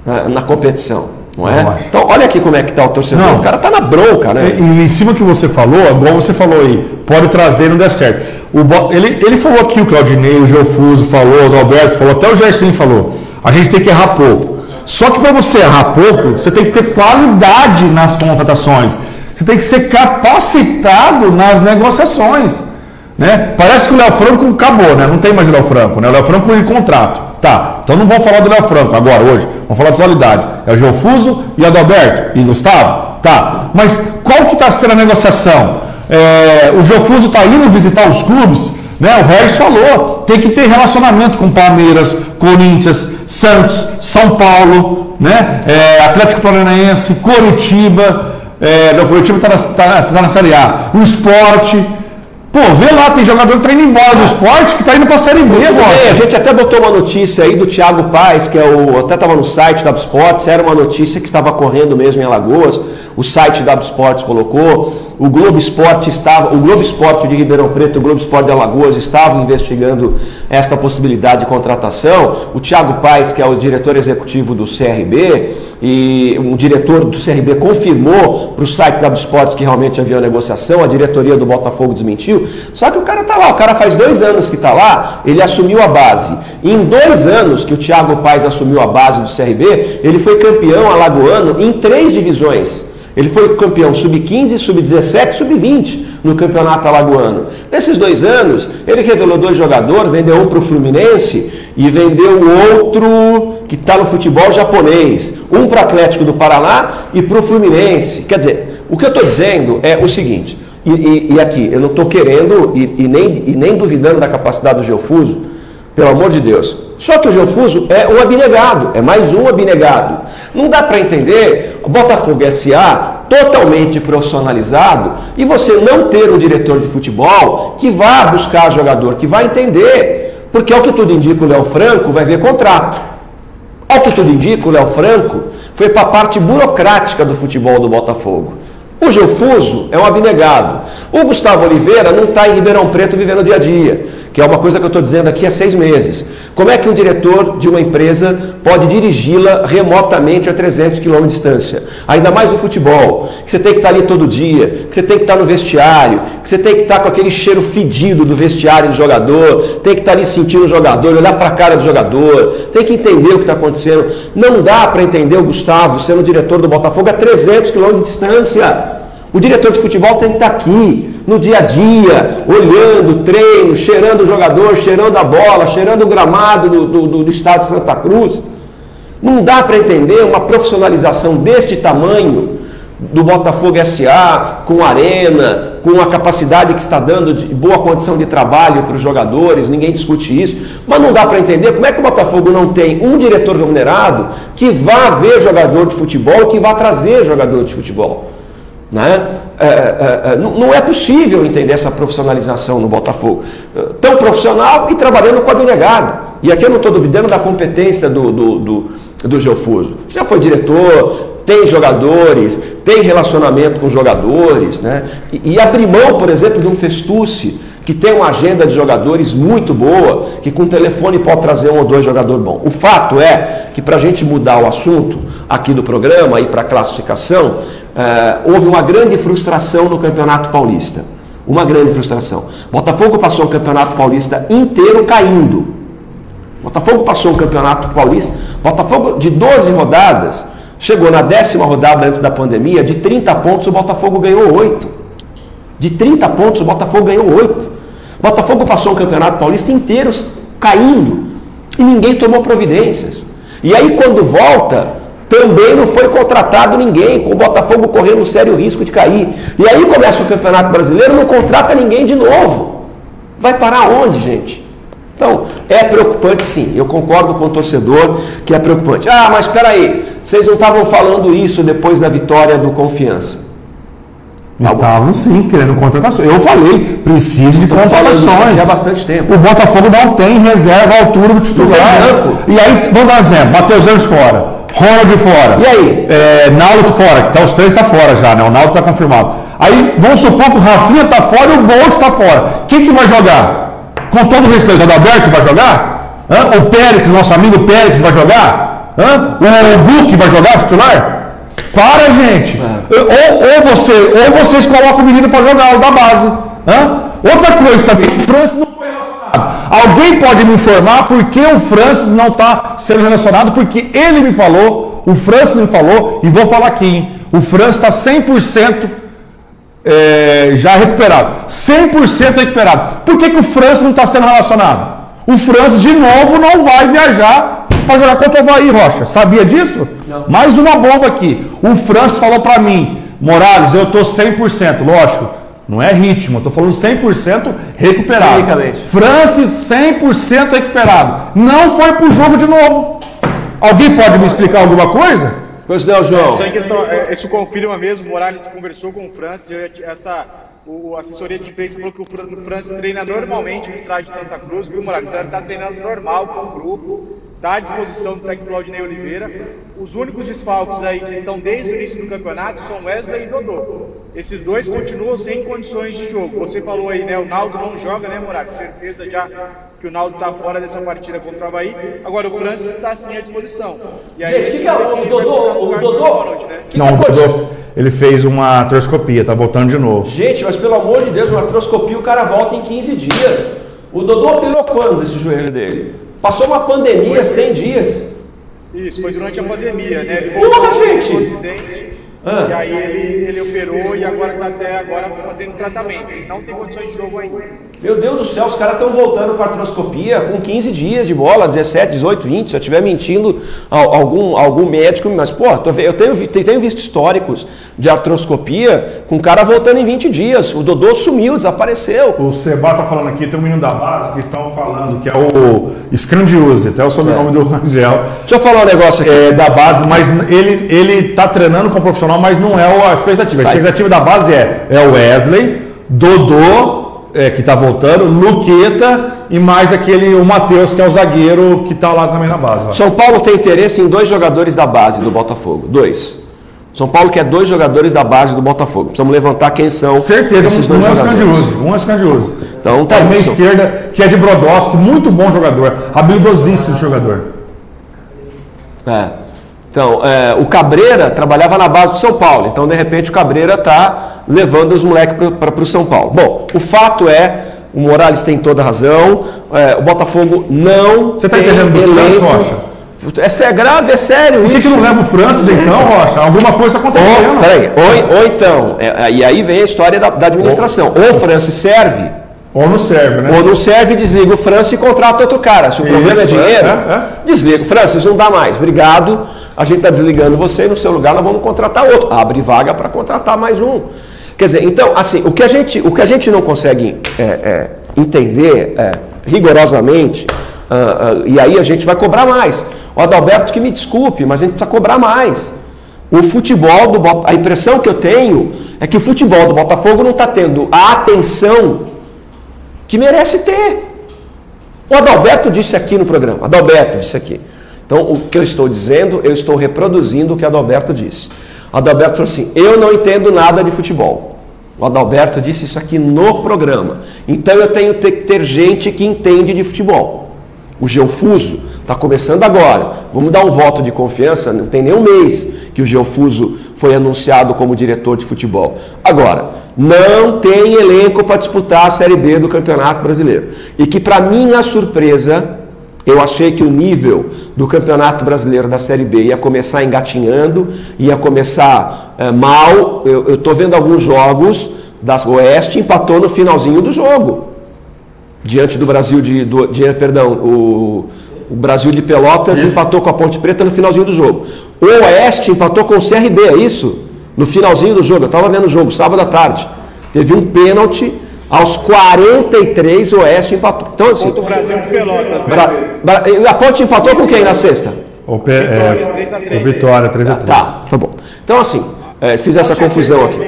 uh, na competição. Não é? Então, olha aqui como é que está o torcedor. Não. O cara está na bronca, né? E, em cima que você falou, igual você falou aí, pode trazer não der certo. O, ele, ele falou aqui, o Claudinei, o Geofuso falou, o Alberto falou, até o Gerson falou. A gente tem que errar pouco. Só que para você errar pouco, você tem que ter qualidade nas contratações. Você tem que ser capacitado nas negociações. Né? Parece que o Léo Franco acabou, né? Não tem mais o Léo Franco, né? O Léo Franco em contrato. Tá, então não vamos falar do Léo Franco agora, hoje. Vamos falar de qualidade. É o Geofuso e Adalberto e Gustavo? Tá. Mas qual que está sendo a negociação? É, o Geofuso está indo visitar os clubes, né? O Regis falou, tem que ter relacionamento com Palmeiras, Corinthians, Santos, São Paulo, né? É, Atlético Paranaense, Coritiba, é, não, Curitiba está na, tá, tá na Série A, o esporte. Pô, vê lá, tem jogador que tá indo embora do esporte que está indo para a Série B agora. É, a gente até botou uma notícia aí do Thiago Paz, que é o. Até estava no site da Esportes, era uma notícia que estava correndo mesmo em Alagoas. O site da Esportes colocou. O Globo Esporte estava, o Globo Esporte de Ribeirão Preto, o Globo Esporte de Alagoas estavam investigando esta possibilidade de contratação. O Thiago Paes, que é o diretor executivo do CRB, e um diretor do CRB confirmou para o site da Esportes que realmente havia uma negociação, a diretoria do Botafogo desmentiu. Só que o cara está lá, o cara faz dois anos que está lá, ele assumiu a base. E em dois anos que o Thiago Paes assumiu a base do CRB, ele foi campeão alagoano em três divisões. Ele foi campeão sub-15, sub-17, sub-20 no campeonato alagoano. Nesses dois anos, ele revelou dois jogadores, vendeu um para o Fluminense e vendeu outro que está no futebol japonês. Um para o Atlético do Paraná e para o Fluminense. Quer dizer, o que eu estou dizendo é o seguinte, e, e, e aqui, eu não estou querendo e, nem, e nem duvidando da capacidade do Geofuso, pelo amor de Deus. Só que o Geofuso é um abnegado, é mais um abnegado. Não dá para entender o Botafogo SA totalmente profissionalizado e você não ter um diretor de futebol que vá buscar jogador, que vai entender. Porque ao que tudo indica o Léo Franco vai ver contrato. Ao que tudo indica o Léo Franco foi para a parte burocrática do futebol do Botafogo. O Geofuso é um abnegado. O Gustavo Oliveira não está em Ribeirão Preto vivendo o dia a dia que é uma coisa que eu estou dizendo aqui há seis meses. Como é que um diretor de uma empresa pode dirigi-la remotamente a 300 km de distância? Ainda mais no futebol, que você tem que estar ali todo dia, que você tem que estar no vestiário, que você tem que estar com aquele cheiro fedido do vestiário do jogador, tem que estar ali sentindo o jogador, olhar para a cara do jogador, tem que entender o que está acontecendo. Não dá para entender o Gustavo sendo diretor do Botafogo a 300 km de distância. O diretor de futebol tem que estar aqui, no dia a dia, olhando treino, cheirando o jogador, cheirando a bola, cheirando o gramado do, do, do estado de Santa Cruz. Não dá para entender uma profissionalização deste tamanho do Botafogo SA, com arena, com a capacidade que está dando de boa condição de trabalho para os jogadores, ninguém discute isso, mas não dá para entender como é que o Botafogo não tem um diretor remunerado que vá ver jogador de futebol, que vá trazer jogador de futebol. Né? É, é, é, não é possível entender essa profissionalização no Botafogo. Tão profissional e trabalhando com abnegado. E aqui eu não estou duvidando da competência do, do, do, do Geofuso. Já foi diretor, tem jogadores, tem relacionamento com jogadores. Né? E, e abrir mão, por exemplo, de um Festucci, que tem uma agenda de jogadores muito boa, que com telefone pode trazer um ou dois jogadores bons. O fato é que para a gente mudar o assunto aqui do programa e para a classificação, é, houve uma grande frustração no Campeonato Paulista. Uma grande frustração. Botafogo passou o Campeonato Paulista inteiro caindo. Botafogo passou o Campeonato Paulista. Botafogo, de 12 rodadas, chegou na décima rodada antes da pandemia, de 30 pontos o Botafogo ganhou 8. De 30 pontos o Botafogo ganhou 8. Botafogo passou o Campeonato Paulista inteiro caindo. E ninguém tomou providências. E aí quando volta, também não foi contratado ninguém, com o Botafogo correndo um sério risco de cair. E aí começa o Campeonato Brasileiro, não contrata ninguém de novo. Vai parar onde, gente? Então, é preocupante sim. Eu concordo com o torcedor que é preocupante. Ah, mas espera aí, vocês não estavam falando isso depois da vitória do Confiança. Estavam sim, querendo contratações. Eu falei, preciso de falando disso contratações. há bastante tempo. O Botafogo não tem reserva à altura do titular. E aí, vamos dar um exemplo: Matheus Anjos fora, Ronald fora. E aí? É, Naldo fora, que tá, os três tá fora já, né? O Naldo tá confirmado. Aí, vamos supor que o Rafinha tá fora e o Bolt tá fora. Quem que vai jogar? Com todo respeito, o Adalberto vai jogar? Hã? O Pérez, nosso amigo Pérez vai jogar? Hã? O Hulk vai jogar titular? Para, gente. Ou, ou, você, ou vocês colocam o menino para jogar, o da base. Hã? Outra coisa também, o Francis não foi relacionado. Alguém pode me informar por que o Francis não está sendo relacionado? Porque ele me falou, o Francis me falou, e vou falar aqui, hein? o Francis está 100% é, já recuperado. 100% recuperado. Por que, que o Francis não está sendo relacionado? O Francis, de novo, não vai viajar para jogar contra o Havaí, Rocha. Sabia disso? Não. Mais uma bomba aqui. O Francis falou para mim, Morales, eu estou 100%. Lógico, não é ritmo, eu estou falando 100% recuperado. Francis 100% recuperado. Não foi para o jogo de novo. Alguém pode me explicar alguma coisa? Pois não, João. Só em questão, é, isso confirma mesmo, o Morales conversou com o Francis, essa, o, a assessoria de imprensa falou que o Francis treina normalmente no estádio de Santa Cruz, viu, Morales? Ele está treinando normal com o grupo, está à disposição do técnico Claudinei Oliveira. Os únicos desfalques aí que estão desde o início do campeonato são Wesley e Dodô. Esses dois continuam sem condições de jogo. Você falou aí, né? O Naldo não joga, né, Morales? Certeza já que o Naldo está fora dessa partida contra o Havaí. Agora o Francis está sim à disposição. E aí, Gente, o que, que é o, o Dodô? O Dodô? Né? que não, que o? Rodolfo, ele fez uma artroscopia, tá voltando de novo. Gente, mas pelo amor de Deus, uma artroscopia o cara volta em 15 dias. O Dodô operou quando esse joelho dele? Passou uma pandemia 100 dias. Isso, foi durante a pandemia, né? Ele Porra, gente! um Ah. E aí ele, ele operou e agora está até agora fazendo tratamento. Ele não tem condições de jogo ainda. Meu Deus do céu, os caras estão voltando com artroscopia com 15 dias de bola, 17, 18, 20. Se eu estiver mentindo, al- algum, algum médico, mas, pô, eu tenho, tenho visto históricos de artroscopia com o cara voltando em 20 dias. O Dodô sumiu, desapareceu. O Seba tá falando aqui, tem um menino da base que estão falando, que é o Scandiuse, até o sobrenome do Rangel. Deixa eu falar um negócio aqui. É, da base, mas ele, ele tá treinando com o profissional, mas não é a expectativa. A Vai. expectativa da base é, é o Wesley, Dodô, é, que tá voltando, Luqueta e mais aquele, o Matheus, que é o zagueiro que tá lá também na base. ó. São Paulo tem interesse em dois jogadores da base do Botafogo. Dois. São Paulo quer dois jogadores da base do Botafogo. Precisamos levantar quem são Certeza, esses um, dois um é o jogadores. Scandiuse, um é o Scandiuse. Então tá isso. esquerda, que é de Brodowski, muito bom jogador, habilidosíssimo jogador. É. Então, é, o Cabreira trabalhava na base do São Paulo, então de repente o Cabreira está levando os moleques para o São Paulo. Bom, o fato é, o Morales tem toda a razão, é, o Botafogo não Você tá tem entendendo do França, Rocha? É, sé- é grave, é sério Por que, isso. que não leva o Francis então, Rocha? Alguma coisa está Ou, acontecendo. peraí, ou, ou então, é, e aí vem a história da, da administração. Ou o Francis serve, Ou não serve, né? ou não serve, desliga o Francis e contrata outro cara. Se o problema é Isso, dinheiro, é, é. desliga. Francis, não dá mais. Obrigado. A gente está desligando você e no seu lugar nós vamos contratar outro. Abre vaga para contratar mais um. Quer dizer, então, assim, o que a gente, o que a gente não consegue é, é, entender é, rigorosamente, ah, ah, e aí a gente vai cobrar mais. O Adalberto que me desculpe, mas a gente precisa cobrar mais. O futebol do a impressão que eu tenho é que o futebol do Botafogo não está tendo a atenção que merece ter. O Adalberto disse aqui no programa, Adalberto disse aqui. Então, o que eu estou dizendo, eu estou reproduzindo o que Adalberto disse. Adalberto falou assim: eu não entendo nada de futebol. O Adalberto disse isso aqui no programa. Então eu tenho que ter gente que entende de futebol. O Geofuso está começando agora. Vamos dar um voto de confiança, não tem nem um mês que o Geofuso foi anunciado como diretor de futebol. Agora, não tem elenco para disputar a Série B do Campeonato Brasileiro. E que, para minha surpresa, eu achei que o nível do Campeonato Brasileiro da Série B ia começar engatinhando, ia começar eh, mal. Eu estou vendo alguns jogos da Oeste empatou no finalzinho do jogo diante do Brasil de, do, de- perdão, o, o Brasil de Pelotas empatou com a Ponte Preta no finalzinho do jogo. O Oeste empatou com o CRB, é isso? No finalzinho do jogo, eu estava vendo o jogo, sábado à tarde. Teve um pênalti aos 43, o Oeste empatou. Então, assim, Contra o Brasil de Pelotas. Bra- Bra- a Ponte empatou com quem na sexta? O, P- Vitória, é, 3 a 3. o Vitória, 3 a 3 Tá, tá bom. Então, assim, é, fiz essa confusão aqui.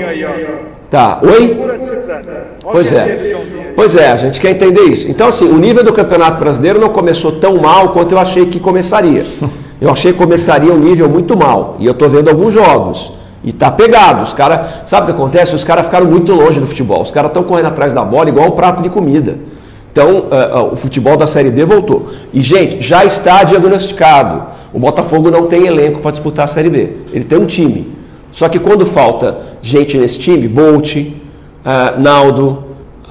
Tá, oi? Pois é. Pois é, a gente quer entender isso. Então, assim, o nível do Campeonato Brasileiro não começou tão mal quanto eu achei que começaria. Eu achei que começaria um nível muito mal. E eu tô vendo alguns jogos. E tá pegado. Os caras. Sabe o que acontece? Os caras ficaram muito longe do futebol. Os caras estão correndo atrás da bola igual um prato de comida. Então, eh, eh, o futebol da Série B voltou. E, gente, já está diagnosticado. O Botafogo não tem elenco para disputar a Série B. Ele tem um time. Só que quando falta gente nesse time, Bolt, eh, Naldo,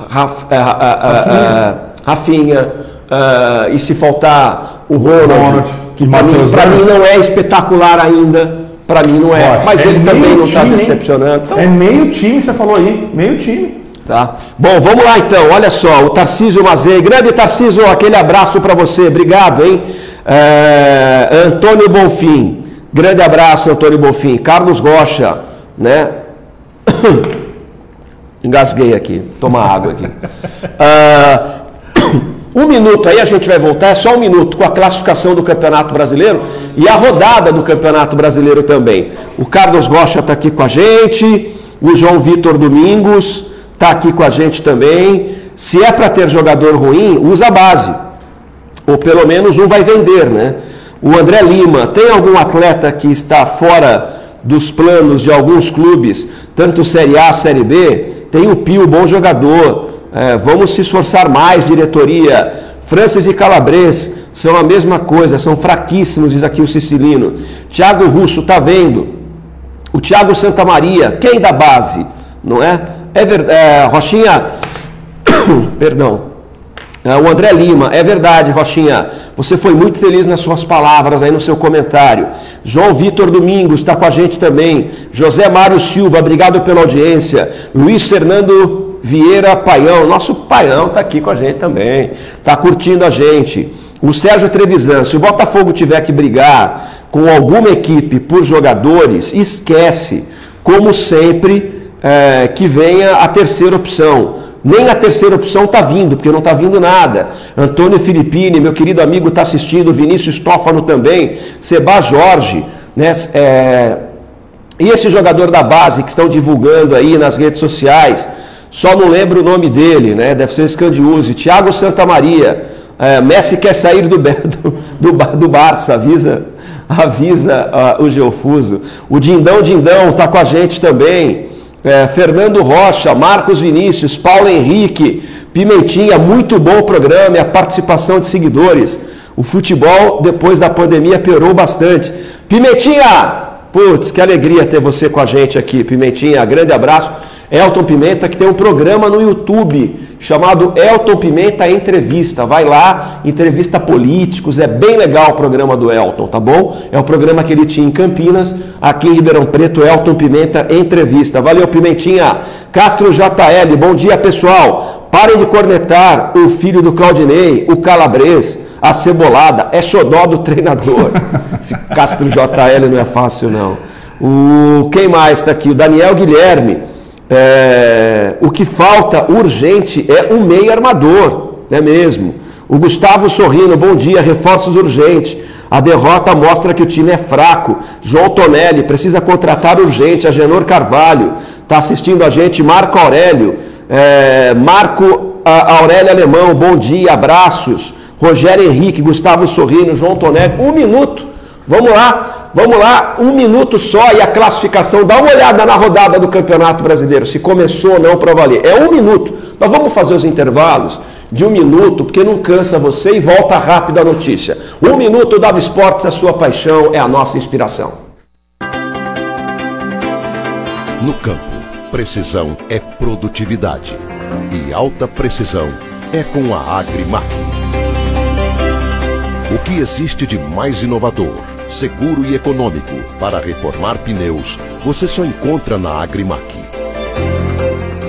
Raf, eh, eh, eh, Rafinha, eh, e se faltar o Ronald, Ronald, que para mim, pra Anjos. mim não é espetacular ainda, para mim não é. Mas é ele também não está decepcionando. Então, É meio time, você falou aí, meio time. Tá. Bom, vamos lá então. Olha só, o Tarcísio Mazei. Grande Tarcísio, aquele abraço para você. Obrigado, hein? É, Antônio Bonfim. Grande abraço, Antônio Bonfim. Carlos Rocha, né? Engasguei aqui. Toma água aqui. Ah, um minuto aí, a gente vai voltar, é só um minuto, com a classificação do Campeonato Brasileiro e a rodada do Campeonato Brasileiro também. O Carlos Rocha está aqui com a gente, o João Vitor Domingos está aqui com a gente também. Se é para ter jogador ruim, usa a base. Ou pelo menos um vai vender, né? O André Lima, tem algum atleta que está fora dos planos de alguns clubes, tanto Série A, Série B? Tem o Pio, bom jogador. É, vamos se esforçar mais, diretoria. Francis e Calabres são a mesma coisa, são fraquíssimos, diz aqui o Sicilino. Thiago Russo, tá vendo? O Thiago Santa Maria, quem da base? Não é? É verdade. Rochinha, perdão. É, O André Lima, é verdade, Rochinha. Você foi muito feliz nas suas palavras aí no seu comentário. João Vitor Domingos está com a gente também. José Mário Silva, obrigado pela audiência. Luiz Fernando Vieira Paião, nosso Paião está aqui com a gente também. Está curtindo a gente. O Sérgio Trevisan, se o Botafogo tiver que brigar com alguma equipe por jogadores, esquece, como sempre, é, que venha a terceira opção. Nem a terceira opção está vindo, porque não está vindo nada. Antônio Filippini, meu querido amigo, está assistindo. Vinícius Tófano também. Seba Jorge. Né? É, E esse jogador da base que estão divulgando aí nas redes sociais, só não lembro o nome dele, né? Deve ser Scandiuse. Thiago Santa Maria. É, Messi quer sair do, do, do, do Barça, avisa, avisa ah, o Geofuso. O Dindão Dindão está com a gente também. É, Fernando Rocha, Marcos Vinícius, Paulo Henrique, Pimentinha, muito bom o programa e a participação de seguidores. O futebol, depois da pandemia, piorou bastante. Pimentinha! Putz, que alegria ter você com a gente aqui, Pimentinha. Grande abraço. Elton Pimenta, que tem um programa no YouTube chamado Elton Pimenta Entrevista. Vai lá, entrevista políticos, é bem legal o programa do Elton, tá bom? É o programa que ele tinha em Campinas, aqui em Ribeirão Preto, Elton Pimenta Entrevista. Valeu, Pimentinha. Castro JL, bom dia, pessoal. Parem de cornetar o filho do Claudinei, o Calabres, a cebolada, é xodó do treinador. Esse Castro JL não é fácil, não. O, quem mais está aqui? O Daniel Guilherme. É, o que falta urgente é um meio armador, não é mesmo? O Gustavo Sorrino, bom dia, reforços urgentes. A derrota mostra que o time é fraco. João Tonelli, precisa contratar urgente. Agenor Carvalho, está assistindo a gente. Marco Aurélio, é, Marco a- Aurélio Alemão, bom dia, abraços. Rogério Henrique, Gustavo Sorrino, João Tonelli, um minuto. Vamos lá, vamos lá, um minuto só e a classificação. Dá uma olhada na rodada do Campeonato Brasileiro, se começou ou não para valer. É um minuto. Nós vamos fazer os intervalos de um minuto, porque não cansa você e volta rápido a notícia. Um minuto, Dava Esportes, a sua paixão é a nossa inspiração. No campo, precisão é produtividade. E alta precisão é com a Agrimac. O que existe de mais inovador, seguro e econômico para reformar pneus, você só encontra na Agrimac.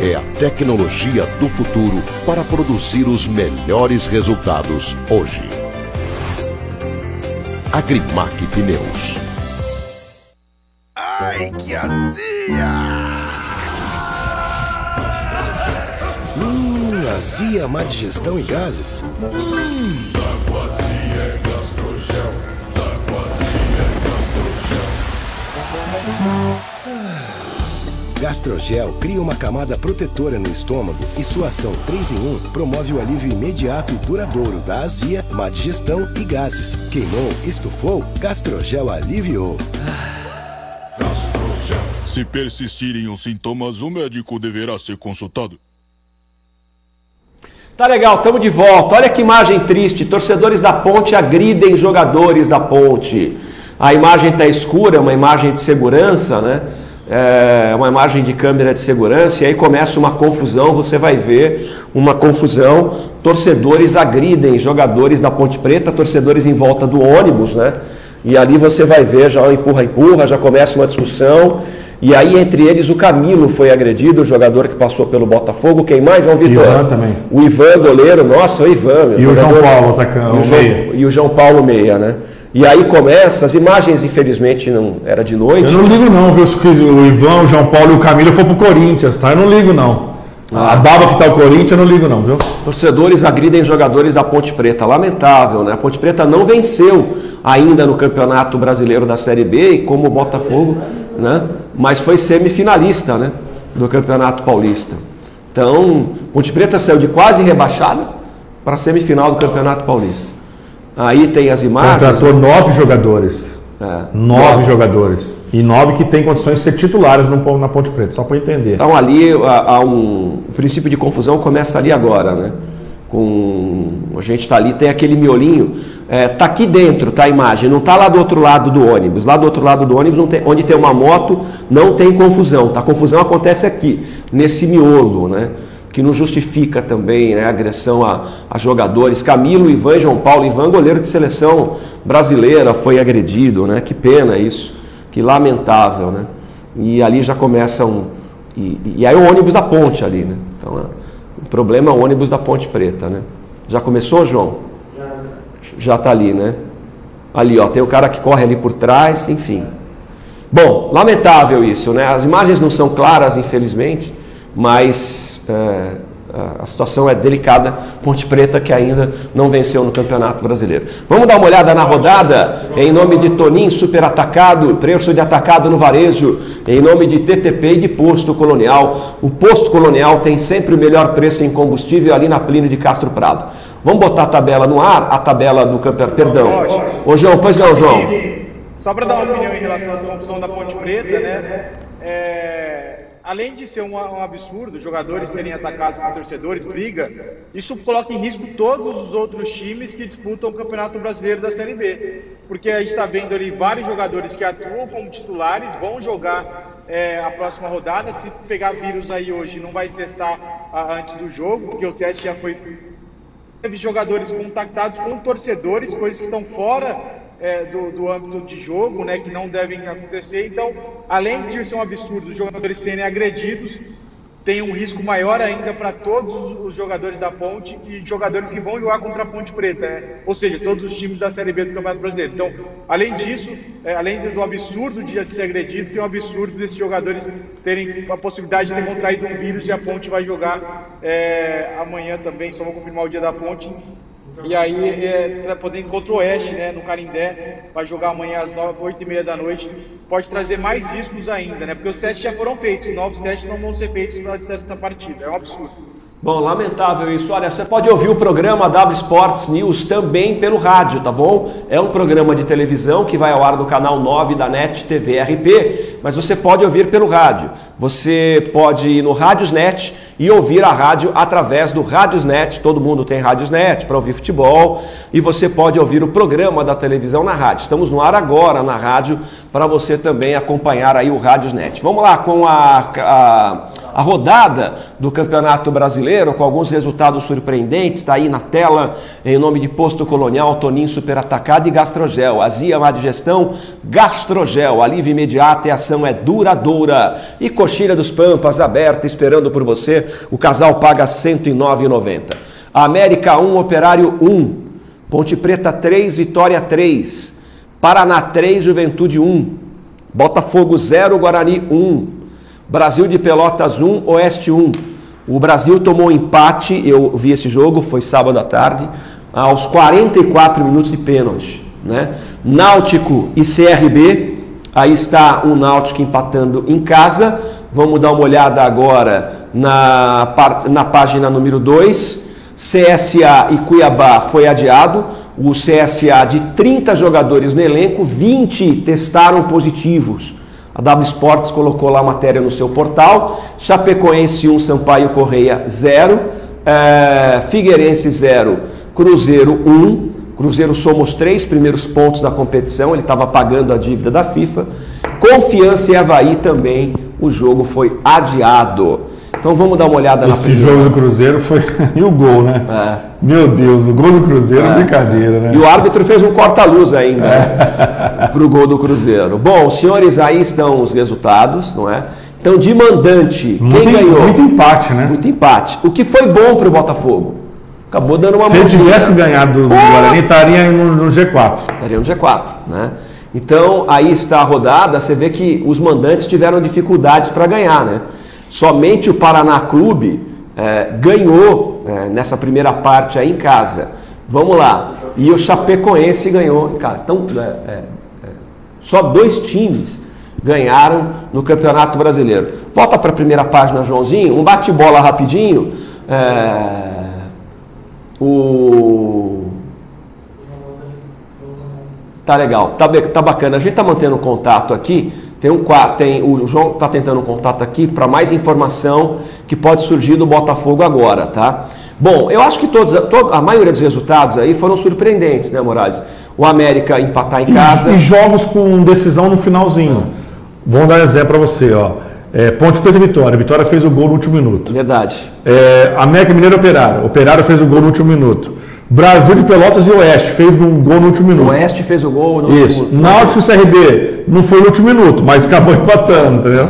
É a tecnologia do futuro para produzir os melhores resultados hoje. Agrimac Pneus. Ai, que azia! Hum, azia, má digestão e gases. Hum. Gastrogel cria uma camada protetora no estômago e sua ação 3 em 1 promove o alívio imediato e duradouro da azia, má digestão e gases. Queimou, estufou, Gastrogel aliviou. Se persistirem os sintomas, o médico deverá ser consultado. Tá legal, estamos de volta. Olha que imagem triste. Torcedores da Ponte agridem jogadores da Ponte. A imagem está escura, é uma imagem de segurança, né? É uma imagem de câmera de segurança, e aí começa uma confusão, você vai ver uma confusão. Torcedores agridem jogadores da Ponte Preta, torcedores em volta do ônibus, né? E ali você vai ver já um empurra-empurra, já começa uma discussão. E aí, entre eles, o Camilo foi agredido, o jogador que passou pelo Botafogo. Quem mais, João Vitor? Ivan também. O Ivan, goleiro, nossa, o Ivan. E o João Paulo, atacante, e o João, e o João Paulo Meia, né? E aí começa, as imagens, infelizmente, não era de noite. Eu não ligo não, viu? Se o Ivan, o João Paulo e o Camilo for pro Corinthians, tá? Eu não ligo não. A baba que tá o Corinthians, eu não ligo não, viu? Torcedores agridem jogadores da Ponte Preta. Lamentável, né? A Ponte Preta não venceu ainda no Campeonato Brasileiro da Série B, e como o Botafogo, né? Mas foi semifinalista, né? Do Campeonato Paulista. Então, Ponte Preta saiu de quase rebaixada para a semifinal do Campeonato Paulista. Aí tem as imagens. Contratou nove jogadores. É. Nove jogadores. E nove que têm condições de ser titulares no- na Ponte Preta, só para entender. Então ali há, um o princípio de confusão começa ali agora, né? Com a gente está ali tem aquele miolinho, é, tá aqui dentro, tá a imagem, não tá lá do outro lado do ônibus. Lá do outro lado do ônibus, tem- onde tem uma moto, não tem confusão. Tá? A confusão acontece aqui, nesse miolo, né? Que não justifica também né, a agressão a, a jogadores. Camilo, Ivan e João Paulo. Ivan, goleiro de seleção brasileira, foi agredido, né? Que pena isso, que lamentável, né? E ali já começa um. E, e aí o ônibus da ponte ali, né? Então, é, o problema é o ônibus da Ponte Preta, né? Já começou, João? Já está ali, né? Ali, ó, tem o cara que corre ali por trás, enfim. Bom, lamentável isso, né? As imagens não são claras, infelizmente, mas é, a- a situação é delicada. Ponte Preta que ainda não venceu no Campeonato Brasileiro. Vamos dar uma olhada na rodada em nome de Tonin Super Atacado, preço de atacado no varejo, em nome de TTP e de Posto Colonial. O Posto Colonial tem sempre o melhor preço em combustível ali na Plínio de Castro Prado. Vamos botar a tabela no ar, a tabela do campeonato. Perdão. Ô João, pois não, João. Só para dar uma opinião em relação essa confusão da Ponte Preta, né? é, além de ser um, um absurdo, jogadores serem atacados por torcedores, briga, isso coloca em risco todos os outros times que disputam o Campeonato Brasileiro da Série B. Porque a gente está vendo ali vários jogadores que atuam como titulares, vão jogar é, a próxima rodada. Se pegar vírus aí hoje, não vai testar ah, antes do jogo, porque o teste já foi teve jogadores contactados com torcedores, coisas que estão fora é, do, do âmbito de jogo, né, que não devem acontecer. Então, além de ser um absurdo os jogadores serem agredidos, tem um risco maior ainda para todos os jogadores da Ponte e jogadores que vão jogar contra a Ponte Preta, né? ou seja, todos os times da Série B do Campeonato Brasileiro. Então, além disso, é, além do absurdo de de ser agredido, tem um absurdo desses jogadores terem a possibilidade de ter contraído um vírus e a Ponte vai jogar é, amanhã também, só vou confirmar o dia da Ponte. E aí, é, poder contra o Oeste, né, no Carindé, vai jogar amanhã às 9, 8 e meia da noite. Pode trazer mais riscos ainda, né? Porque os testes já foram feitos, novos testes não vão ser feitos na dessa partida. É um absurdo. Bom, lamentável isso. Olha, você pode ouvir o programa W Sports News também pelo rádio, tá bom? É um programa de televisão que vai ao ar no canal 9 da NET TV RP, mas você pode ouvir pelo rádio. Você pode ir no Rádiosnet e ouvir a rádio através do Rádiosnet. Todo mundo tem Rádiosnet para ouvir futebol e você pode ouvir o programa da televisão na rádio. Estamos no ar agora na rádio para você também acompanhar aí o Rádiosnet. Vamos lá com a, a, a rodada do Campeonato Brasileiro com alguns resultados surpreendentes. Está aí na tela em nome de Posto Colonial, Toninho Super Atacado e Gastrogel. Azia Má Digestão, Gastrogel. Alívio imediato e ação é duradoura. E Coxilha dos Pampas aberta esperando por você. O casal paga R$ 109,90. América 1, Operário 1. Ponte Preta 3, Vitória 3. Paraná 3, Juventude 1. Botafogo 0, Guarani 1. Brasil de Pelotas 1, Oeste 1. O Brasil tomou empate, eu vi esse jogo, foi sábado à tarde, aos 44 minutos de pênalti. Né? Náutico e CRB, aí está o Náutico empatando em casa. Vamos dar uma olhada agora na, na página número 2. CSA e Cuiabá foi adiado. O CSA de 30 jogadores no elenco, 20 testaram positivos. A W Sports colocou lá a matéria no seu portal. Chapecoense 1, Sampaio Correia 0. É, Figueirense 0, Cruzeiro 1. Cruzeiro soma os três primeiros pontos da competição, ele estava pagando a dívida da FIFA. Confiança e Havaí também, o jogo foi adiado. Então vamos dar uma olhada Esse na Esse jogo do Cruzeiro foi. e o gol, né? É. Meu Deus, o gol do Cruzeiro é brincadeira, né? E o árbitro fez um corta-luz ainda é. né? para o gol do Cruzeiro. Bom, senhores, aí estão os resultados, não é? Então, de mandante, muito, quem ganhou? Muito empate, né? Muito empate. O que foi bom para o Botafogo? Acabou dando uma Se ele tivesse ganhado do Guarani, estaria no, no G4. Estaria no G4, né? Então, aí está a rodada, você vê que os mandantes tiveram dificuldades para ganhar, né? Somente o Paraná Clube é, ganhou é, nessa primeira parte aí em casa. Vamos lá. E o Chapecoense ganhou em casa. Então, é, é, é só dois times ganharam no Campeonato Brasileiro. Volta para a primeira página, Joãozinho. Um bate-bola rapidinho. É, o Tá legal, tá, tá bacana. A gente tá mantendo contato aqui. Tem um tem o João tá tentando um contato aqui para mais informação que pode surgir do Botafogo agora, tá? Bom, eu acho que todos, a maioria dos resultados aí foram surpreendentes, né, Morales? O América empatar em casa. E, jogos com decisão no finalzinho. Vamos dar um exemplo para você, ó. É, Ponte Preta e Vitória. Vitória fez o gol no último minuto. Verdade. É, América Mineiro Operário. Operário fez o gol no último minuto. Brasil de Pelotas e Oeste fez um gol no último minuto. O Oeste fez o gol no Isso. último minuto. Náutico e CRB não foi no último minuto, mas acabou empatando, entendeu?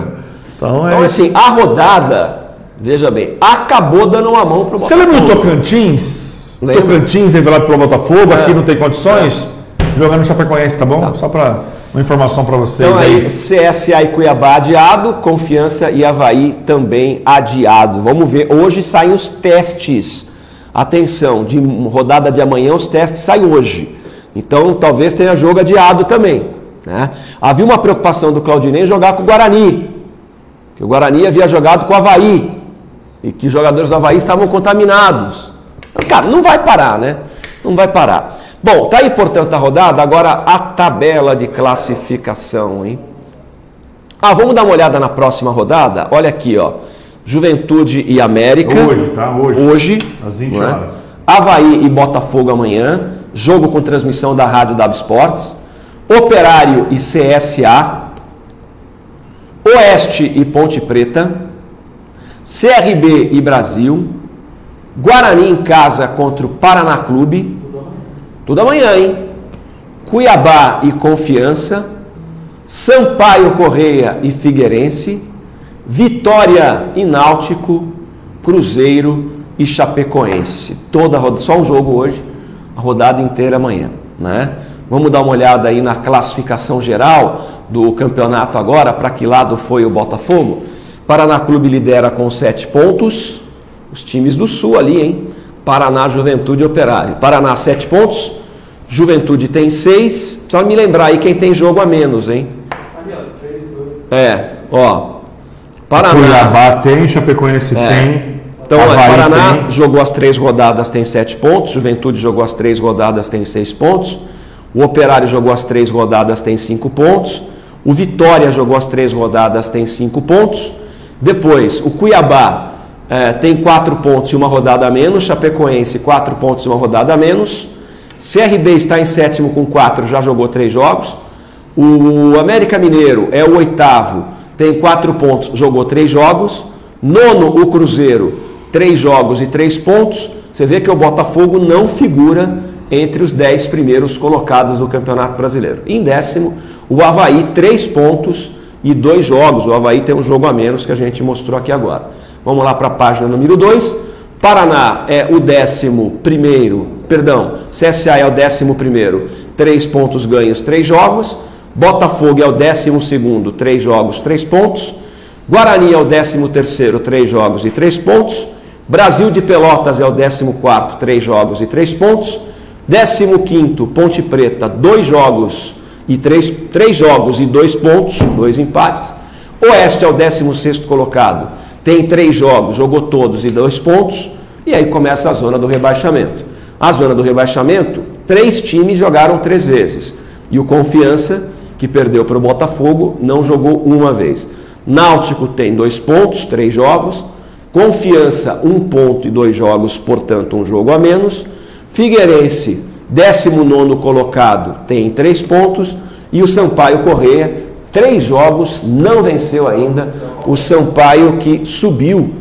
Então, é então assim, a rodada, veja bem, acabou dando uma mão para o Botafogo. Você lembra do Tocantins? Lembra? Tocantins revelado pelo Botafogo, é. aqui não tem condições? É. Jogando no Chapecoense, tá bom? Tá. Só para uma informação para vocês então, aí. CSA e Cuiabá adiado, Confiança e Havaí também adiado. Vamos ver, hoje saem os testes Atenção, de rodada de amanhã os testes saem hoje. Então talvez tenha jogo adiado também. Né? Havia uma preocupação do Claudinei jogar com o Guarani. Que o Guarani havia jogado com o Havaí. E que os jogadores do Havaí estavam contaminados. Cara, não vai parar, né? Não vai parar. Bom, tá aí, portanto, a rodada. Agora a tabela de classificação, hein? Ah, vamos dar uma olhada na próxima rodada? Olha aqui, ó. Juventude e América. Hoje, tá? Hoje. Hoje. Às 20 é? horas. Havaí e Botafogo amanhã. Jogo com transmissão da Rádio W Sports. Operário e CSA. Oeste e Ponte Preta. CRB e Brasil. Guarani em casa contra o Paraná Clube. Tudo amanhã, hein? Cuiabá e Confiança. Sampaio Correia e Figueirense. Vitória e Náutico, Cruzeiro e Chapecoense. Toda só um jogo hoje, a rodada inteira amanhã, né? Vamos dar uma olhada aí na classificação geral do campeonato agora, para que lado foi o Botafogo? Paraná Clube lidera com sete pontos, os times do Sul ali, hein? Paraná, Juventude e Operário. Paraná, sete pontos, Juventude tem seis. Precisa me lembrar aí quem tem jogo a menos, hein? É, ó, Paraná. Cuiabá tem, Chapecoense é. tem. Então, Havaí Paraná tem. jogou as três rodadas, tem sete pontos. Juventude jogou as três rodadas, tem seis pontos. O Operário jogou as três rodadas, tem cinco pontos. O Vitória jogou as três rodadas, tem cinco pontos. Depois, o Cuiabá é, tem quatro pontos e uma rodada a menos. Chapecoense, quatro pontos e uma rodada a menos. CRB está em sétimo com quatro, já jogou três jogos. O América Mineiro é o oitavo tem quatro pontos, jogou três jogos. Nono, o Cruzeiro, três jogos e três pontos. Você vê que o Botafogo não figura entre os dez primeiros colocados do Campeonato Brasileiro. em décimo, o Havaí, três pontos e dois jogos. O Havaí tem um jogo a menos que a gente mostrou aqui agora. Vamos lá para a página número 2. Paraná é o décimo primeiro, perdão, CSA é o décimo primeiro, três pontos ganhos, três jogos. Botafogo é o 12, três jogos, três pontos. Guarani é o 13, três jogos e três pontos. Brasil de Pelotas é o 14, três jogos e três pontos. 15, Ponte Preta, dois jogos e três, três jogos e dois pontos, dois empates. Oeste é o 16 colocado, tem três jogos, jogou todos e dois pontos, e aí começa a zona do rebaixamento. A zona do rebaixamento, três times jogaram três vezes. E o Confiança, que perdeu para o Botafogo, não jogou uma vez. Náutico tem dois pontos, três jogos. Confiança, um ponto e dois jogos, portanto, um jogo a menos. Figueirense, 19 colocado, tem três pontos. E o Sampaio Correia, três jogos, não venceu ainda. O Sampaio que subiu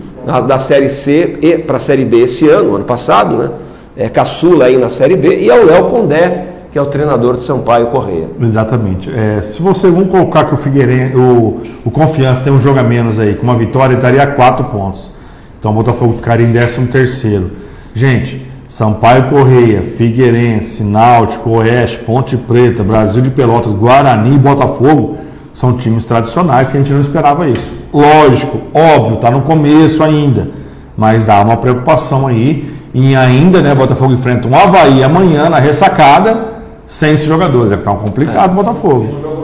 da Série C para a Série B esse ano, ano passado, né? É caçula aí na Série B. E é o Léo Condé, que é o treinador de Sampaio Correia. Exatamente. É, se você vamos colocar que o Figueirense, o, o Confiança tem um jogo a menos aí, com uma vitória, ele daria quatro pontos. Então o Botafogo ficaria em 13 terceiro. Gente, Sampaio Correia, Figueirense, Náutico, Oeste, Ponte Preta, Brasil de Pelotas, Guarani e Botafogo são times tradicionais que a gente não esperava isso. Lógico, óbvio, está no começo ainda, mas dá uma preocupação aí. E ainda, né, Botafogo enfrenta um Havaí amanhã na ressacada sem esses jogadores. É que tá um complicado o é. Botafogo.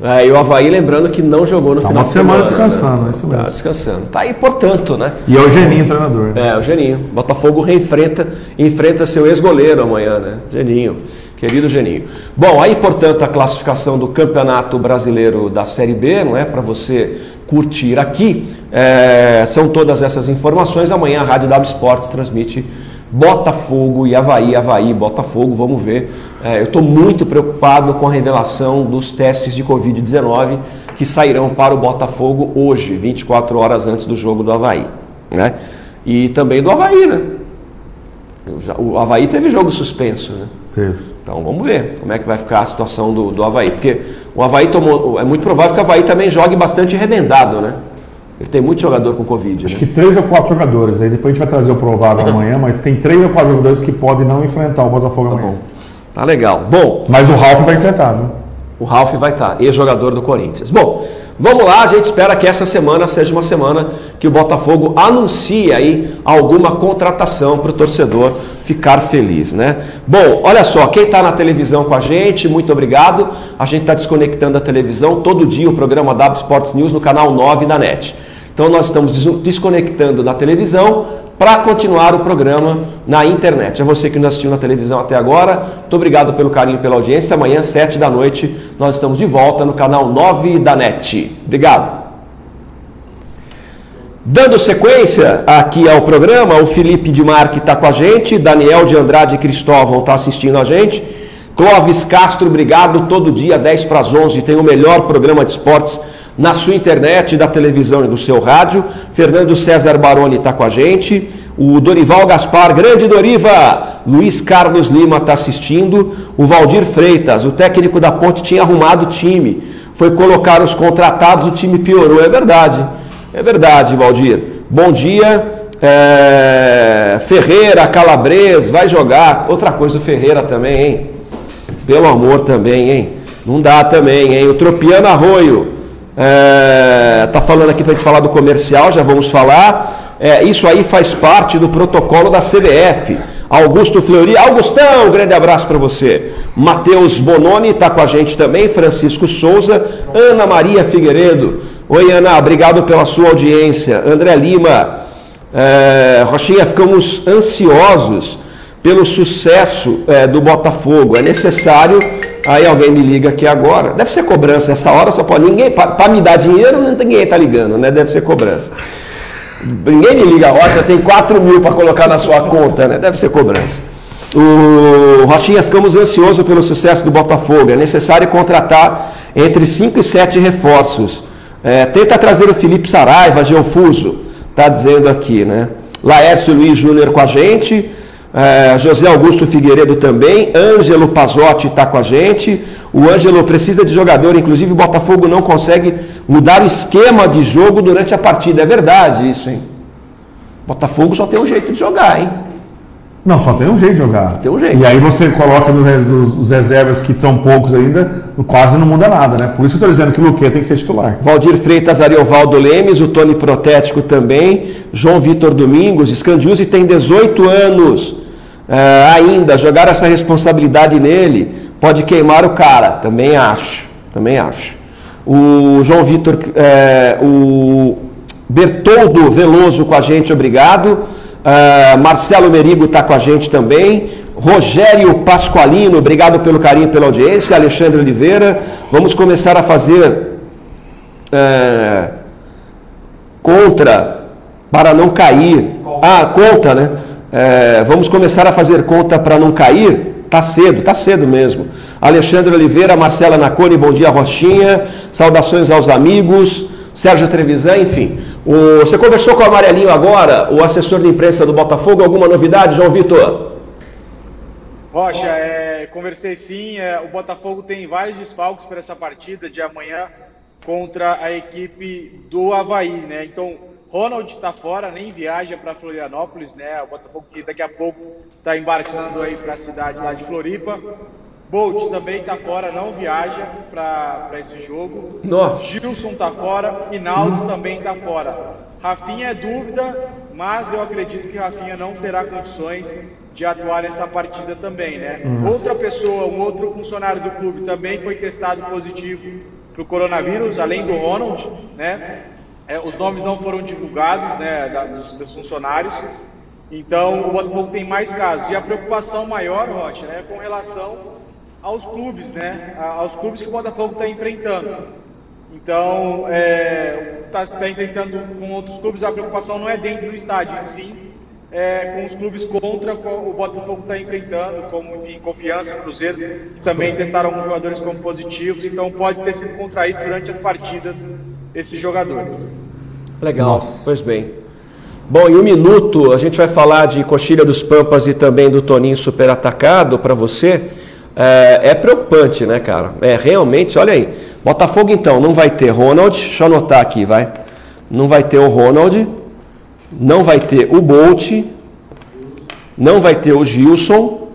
É, e o Havaí lembrando que não jogou no tá final uma semana, semana descansando, né? é isso mesmo. Tá descansando. Tá aí, portanto, né? E é o Geninho treinador. Né? É, o Geninho. Botafogo reenfrenta, enfrenta seu ex-goleiro amanhã, né? Geninho. Querido Geninho. Bom, aí, portanto, a classificação do Campeonato Brasileiro da Série B, não é? Para você curtir aqui. É, são todas essas informações. Amanhã a Rádio W Sports transmite Botafogo e Havaí, Havaí, Botafogo, vamos ver. É, eu estou muito preocupado com a revelação dos testes de Covid-19 que sairão para o Botafogo hoje, 24 horas antes do jogo do Havaí. Né? E também do Havaí, né? O Havaí teve jogo suspenso, né? Teve. Então vamos ver como é que vai ficar a situação do, do Havaí. Porque o Havaí tomou. É muito provável que o Havaí também jogue bastante remendado, né? Ele tem muito jogador com Covid. Acho né? que três ou quatro jogadores. Aí depois a gente vai trazer o provável amanhã, mas tem três ou quatro jogadores que podem não enfrentar o Botafogo tá amanhã. Bom. Tá legal. Bom. Mas o Ralf vai enfrentar, viu? O Ralf vai estar, ex-jogador do Corinthians. Bom, vamos lá, a gente espera que essa semana seja uma semana que o Botafogo anuncie aí alguma contratação para o torcedor ficar feliz, né? Bom, olha só, quem está na televisão com a gente, muito obrigado. A gente está desconectando a televisão todo dia o programa W Sports News no canal 9 da NET. Então nós estamos desconectando da televisão para continuar o programa na internet. É você que nos assistiu na televisão até agora. Muito obrigado pelo carinho, pela audiência. Amanhã, 7 da noite, nós estamos de volta no canal 9 da NET. Obrigado. Dando sequência aqui ao programa, o Felipe de Marque está com a gente, Daniel de Andrade Cristóvão está assistindo a gente, Clóvis Castro, obrigado, todo dia 10 para as 11, tem o melhor programa de esportes na sua internet, da televisão e do seu rádio. Fernando César Baroni está com a gente. O Dorival Gaspar, grande Doriva. Luiz Carlos Lima está assistindo. O Valdir Freitas, o técnico da Ponte, tinha arrumado o time. Foi colocar os contratados, o time piorou. É verdade. É verdade, Valdir. Bom dia. É... Ferreira, Calabres, vai jogar. Outra coisa, o Ferreira também, hein? Pelo amor também, hein? Não dá também, hein? O Tropiano Arroio. É, tá falando aqui para a gente falar do comercial, já vamos falar. É, isso aí faz parte do protocolo da CBF. Augusto Fleury, Augustão, um grande abraço para você. Matheus Bononi está com a gente também, Francisco Souza, Ana Maria Figueiredo. Oi, Ana, obrigado pela sua audiência. André Lima, é, Rochinha, ficamos ansiosos pelo sucesso é, do Botafogo. É necessário. Aí alguém me liga aqui agora. Deve ser cobrança. Essa hora só pode. Ninguém. Para me dar dinheiro, ninguém está ligando, né? Deve ser cobrança. Ninguém me liga, ó, você tem 4 mil para colocar na sua conta, né? Deve ser cobrança. O Rochinha, ficamos ansiosos pelo sucesso do Botafogo. É necessário contratar entre 5 e 7 reforços. É, tenta trazer o Felipe Saraiva, Geofuso, está dizendo aqui, né? Laércio Luiz Júnior com a gente. É, José Augusto Figueiredo também, Ângelo Pazotti está com a gente. O Ângelo precisa de jogador, inclusive o Botafogo não consegue mudar o esquema de jogo durante a partida. É verdade isso, hein? Botafogo só tem um jeito de jogar, hein? Não, só tem um jeito de jogar. Tem um jeito. E aí você coloca nos, reservas, que são poucos ainda, quase não muda nada, né? Por isso que eu estou dizendo que o Luque tem que ser titular. Valdir Freitas, Ariovaldo Lemes, o Tony Protético também, João Vitor Domingos, Scandiuzzi tem 18 anos uh, ainda, jogar essa responsabilidade nele pode queimar o cara, também acho, também acho. O João Vitor, é, o Bertoldo Veloso com a gente, obrigado. Uh, Marcelo Merigo está com a gente também. Rogério Pasqualino, obrigado pelo carinho, pela audiência. Alexandre Oliveira, vamos começar a fazer é, contra para não cair. Ah, conta, né? É, vamos começar a fazer conta para não cair. Tá cedo, tá cedo mesmo. Alexandre Oliveira, Marcela Nacone, bom dia, Rochinha. Saudações aos amigos. Sérgio Trevisan, enfim. O, você conversou com o Amarelinho agora, o assessor de imprensa do Botafogo, alguma novidade, João Vitor? Rocha, é, conversei sim. É, o Botafogo tem vários desfalques para essa partida de amanhã contra a equipe do Havaí, né? Então, Ronald está fora, nem viaja para Florianópolis, né? O Botafogo que daqui a pouco está embarcando aí para a cidade lá de Floripa. Bolt também está fora, não viaja para esse jogo. Nossa. Gilson está fora, Hinaldo também está fora. Rafinha é dúvida, mas eu acredito que Rafinha não terá condições de atuar nessa partida também, né? Uhum. Outra pessoa, um outro funcionário do clube também foi testado positivo para o coronavírus, além do Ronald, né? É, os nomes não foram divulgados, né, da, dos, dos, funcionários. Então, o Botafogo tem mais casos. E a preocupação maior, Rocha, é com relação aos clubes, né? Aos clubes que o Botafogo está enfrentando. Então, está é, tá, tá enfrentando com outros clubes, a preocupação não é dentro do estádio, sim é, com os clubes contra o Botafogo está enfrentando, como de Confiança, Cruzeiro, que também testaram alguns jogadores como positivos, então pode ter sido contraído durante as partidas esses jogadores. Legal, Nossa. pois bem. Bom, em um minuto a gente vai falar de Coxilha dos Pampas e também do Toninho super atacado para você. É, é, preocupante, né, cara? É realmente, olha aí. Botafogo então não vai ter Ronald, deixa eu anotar aqui, vai. Não vai ter o Ronald, não vai ter o Bolt, não vai ter o Gilson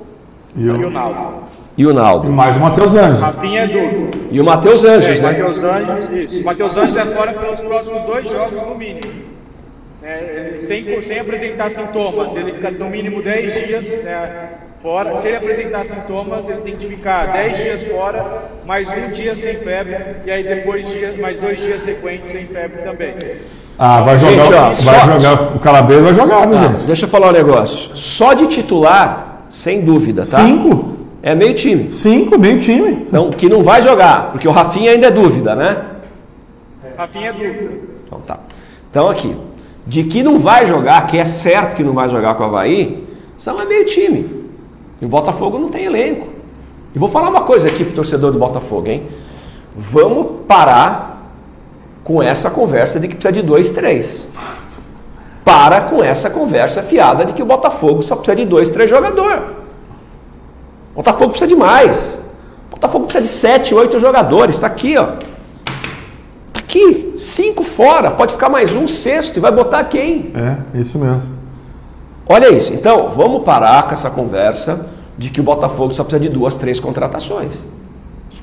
e o, Naldo. E o Naldo. E mais o Matheus Anjos. Rafinha é. E o Matheus Anjos, é, né? Matheus Anjos, isso. O Matheus Anjos é fora pelos próximos dois jogos, no mínimo. É, sem, sem apresentar sintomas, ele fica no mínimo 10 dias né, fora. Se ele apresentar sintomas, ele tem que ficar 10 dias fora, mais um dia sem febre, e aí depois dia, mais dois dias sequentes sem febre também. Ah, vai jogar, gente, ó, vai jogar o Calabresa vai jogar, né, ah, gente? Deixa eu falar um negócio. Só de titular, sem dúvida, tá? Cinco? É meio time. Cinco, meio time. Então, que não vai jogar, porque o Rafinha ainda é dúvida, né? Rafinha é dúvida. Então tá. Então aqui, de que não vai jogar, que é certo que não vai jogar com o Havaí, são é meio time. E o Botafogo não tem elenco. E vou falar uma coisa aqui pro torcedor do Botafogo, hein? Vamos parar com essa conversa de que precisa de dois, três. Para com essa conversa fiada de que o Botafogo só precisa de dois, três jogadores. Botafogo precisa de mais. Botafogo precisa de sete, oito jogadores. Está aqui, ó. Está aqui. Cinco fora. Pode ficar mais um sexto. E vai botar quem? É, isso mesmo. Olha isso. Então, vamos parar com essa conversa de que o Botafogo só precisa de duas, três contratações.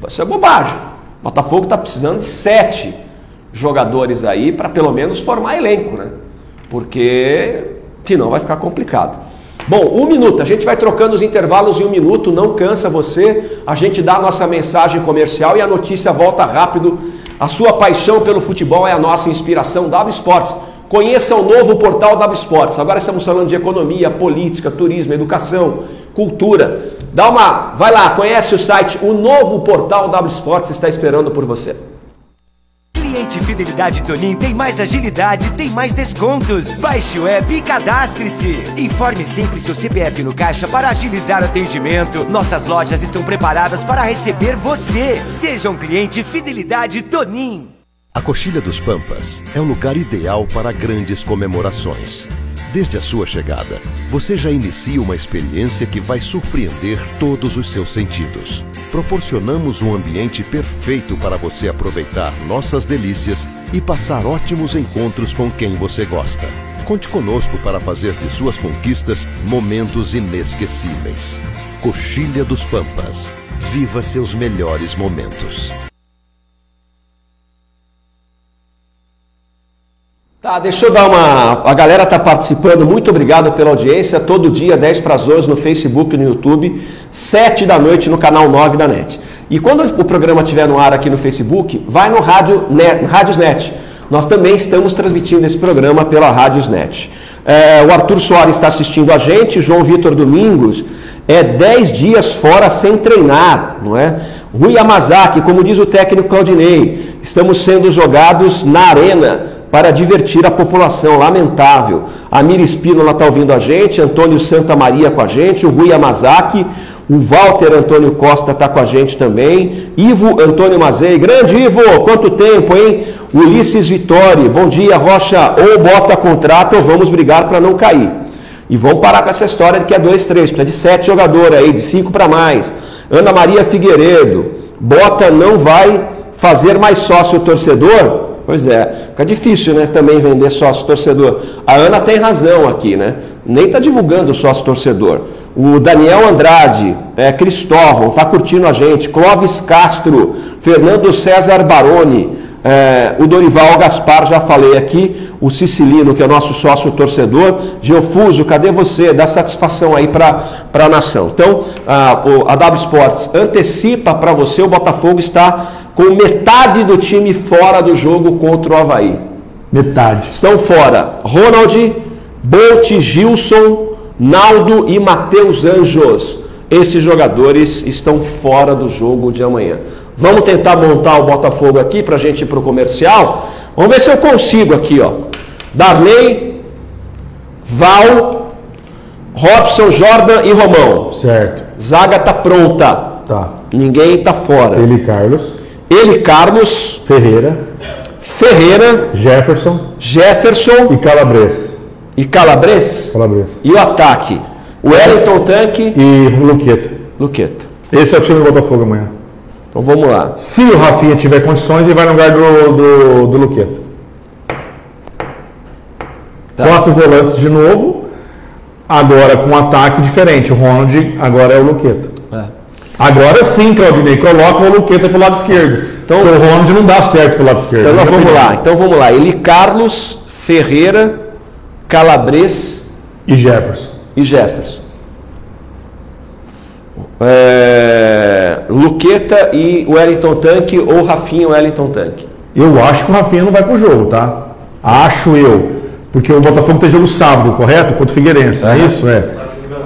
Isso é bobagem. O Botafogo está precisando de sete jogadores aí para pelo menos formar elenco, né? Porque senão vai ficar complicado. Bom, um minuto, a gente vai trocando os intervalos em um minuto, não cansa você, a gente dá a nossa mensagem comercial e a notícia volta rápido. A sua paixão pelo futebol é a nossa inspiração, W Esportes. Conheça o novo portal W Esportes. Agora estamos falando de economia, política, turismo, educação, cultura. Dá uma, vai lá, conhece o site, o novo portal W Esportes está esperando por você. Cliente Fidelidade Tonin tem mais agilidade, tem mais descontos. Baixe o app e cadastre-se. Informe sempre seu CPF no caixa para agilizar o atendimento. Nossas lojas estão preparadas para receber você. Seja um cliente Fidelidade Tonin. A Coxilha dos Pampas é o lugar ideal para grandes comemorações. Desde a sua chegada, você já inicia uma experiência que vai surpreender todos os seus sentidos. Proporcionamos um ambiente perfeito para você aproveitar nossas delícias e passar ótimos encontros com quem você gosta. Conte conosco para fazer de suas conquistas momentos inesquecíveis. Coxilha dos Pampas. Viva seus melhores momentos. Tá, deixa eu dar uma. A galera tá participando, muito obrigado pela audiência. Todo dia, 10 para as 11 no Facebook e no YouTube, 7 da noite no canal 9 da NET. E quando o programa estiver no ar aqui no Facebook, vai no Rádio Net, Rádios Net. Nós também estamos transmitindo esse programa pela Rádios Net. É, o Arthur Soares está assistindo a gente, João Vitor Domingos é 10 dias fora sem treinar, não é? Rui Yamazaki, como diz o técnico Claudinei, estamos sendo jogados na arena para divertir a população, lamentável. A Mira Espínola está ouvindo a gente, Antônio Santa Maria com a gente, o Rui Yamazaki, o Walter Antônio Costa está com a gente também, Ivo Antônio Mazei, grande Ivo, quanto tempo, hein? Ulisses Vitória, bom dia, Rocha, ou bota contrato ou vamos brigar para não cair. E vamos parar com essa história de que é 2, 3, precisa de 7 jogadores aí, de 5 para mais. Ana Maria Figueiredo, Bota não vai fazer mais sócio torcedor? Pois é, fica difícil, né, também vender sócio torcedor. A Ana tem razão aqui, né? Nem está divulgando sócio torcedor. O Daniel Andrade, é, Cristóvão, está curtindo a gente. Clóvis Castro, Fernando César Baroni, é, o Dorival Gaspar, já falei aqui, o Sicilino, que é nosso sócio torcedor, Geofuso, cadê você? Dá satisfação aí para a nação. Então, a, a W Sports antecipa para você, o Botafogo está com metade do time fora do jogo contra o Havaí. Metade. Estão fora Ronald, Bolt, Gilson, Naldo e Matheus Anjos. Esses jogadores estão fora do jogo de amanhã. Vamos tentar montar o Botafogo aqui para a gente ir para o comercial. Vamos ver se eu consigo aqui, ó. Darley, Val, Robson, Jordan e Romão. Certo. Zaga tá pronta. Tá. Ninguém tá fora. Ele Carlos. Ele Carlos. Ferreira. Ferreira. Jefferson. Jefferson. E Calabres. E Calabres? Calabres. E o ataque? O Wellington Tanque. E Luqueta. Luqueta. Esse é o time do Botafogo amanhã. Então vamos lá. Se o Rafinha tiver condições, ele vai no lugar do, do, do Luqueta. Tá. Quatro volantes de novo, agora com um ataque diferente. O Ronald agora é o Luqueta. É. Agora sim, Claudinei, coloca o Luqueta para o lado esquerdo. Então, o Ronald não dá certo para o lado esquerdo. Então nós vamos lá. Então vamos lá. Ele Carlos, Ferreira, Calabres e Jefferson. E Jefferson. É, Luqueta e Wellington Tanque ou Rafinha e Wellington Tanque? Eu acho que o Rafinha não vai pro jogo, tá? Acho eu. Porque o Botafogo tem jogo sábado, correto? Contra o Figueirense, é isso? É.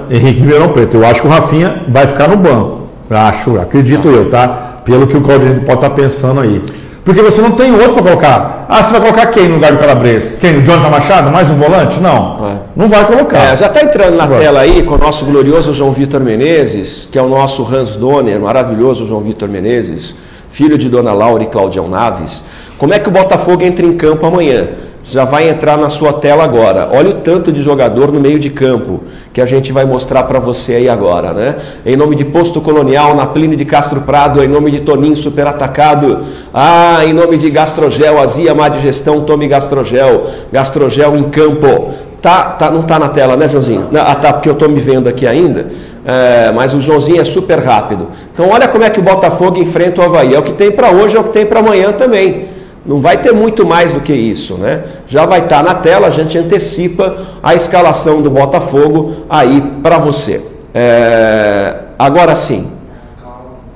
Henrique Ribeirão Preto. Eu acho que o Rafinha vai ficar no banco. Acho, acredito eu, tá? Pelo que o Claudinho pode estar pensando aí. Porque você não tem outro para colocar. Ah, você vai colocar quem no lugar do Calabres? Quem? O Jonathan Machado? Mais um volante? Não. É. Não vai colocar. É, já está entrando na tela aí com o nosso glorioso João Vitor Menezes, que é o nosso Hans Donner, maravilhoso João Vitor Menezes, filho de Dona Laura e Claudião Naves. Como é que o Botafogo entra em campo amanhã? Já vai entrar na sua tela agora. Olha o tanto de jogador no meio de campo que a gente vai mostrar para você aí agora, né? Em nome de Posto Colonial, na Plínio de Castro Prado, em nome de Toninho Super Atacado, ah, em nome de Gastrogel, Azia Má Digestão, tome Gastrogel, Gastrogel em campo. Tá, tá, não tá na tela, né, Joãozinho? Ah, tá, porque eu estou me vendo aqui ainda. É, mas o Joãozinho é super rápido. Então, olha como é que o Botafogo enfrenta o Havaí. É o que tem para hoje, é o que tem para amanhã também. Não vai ter muito mais do que isso, né? Já vai estar tá na tela, a gente antecipa a escalação do Botafogo aí para você. É... Agora sim.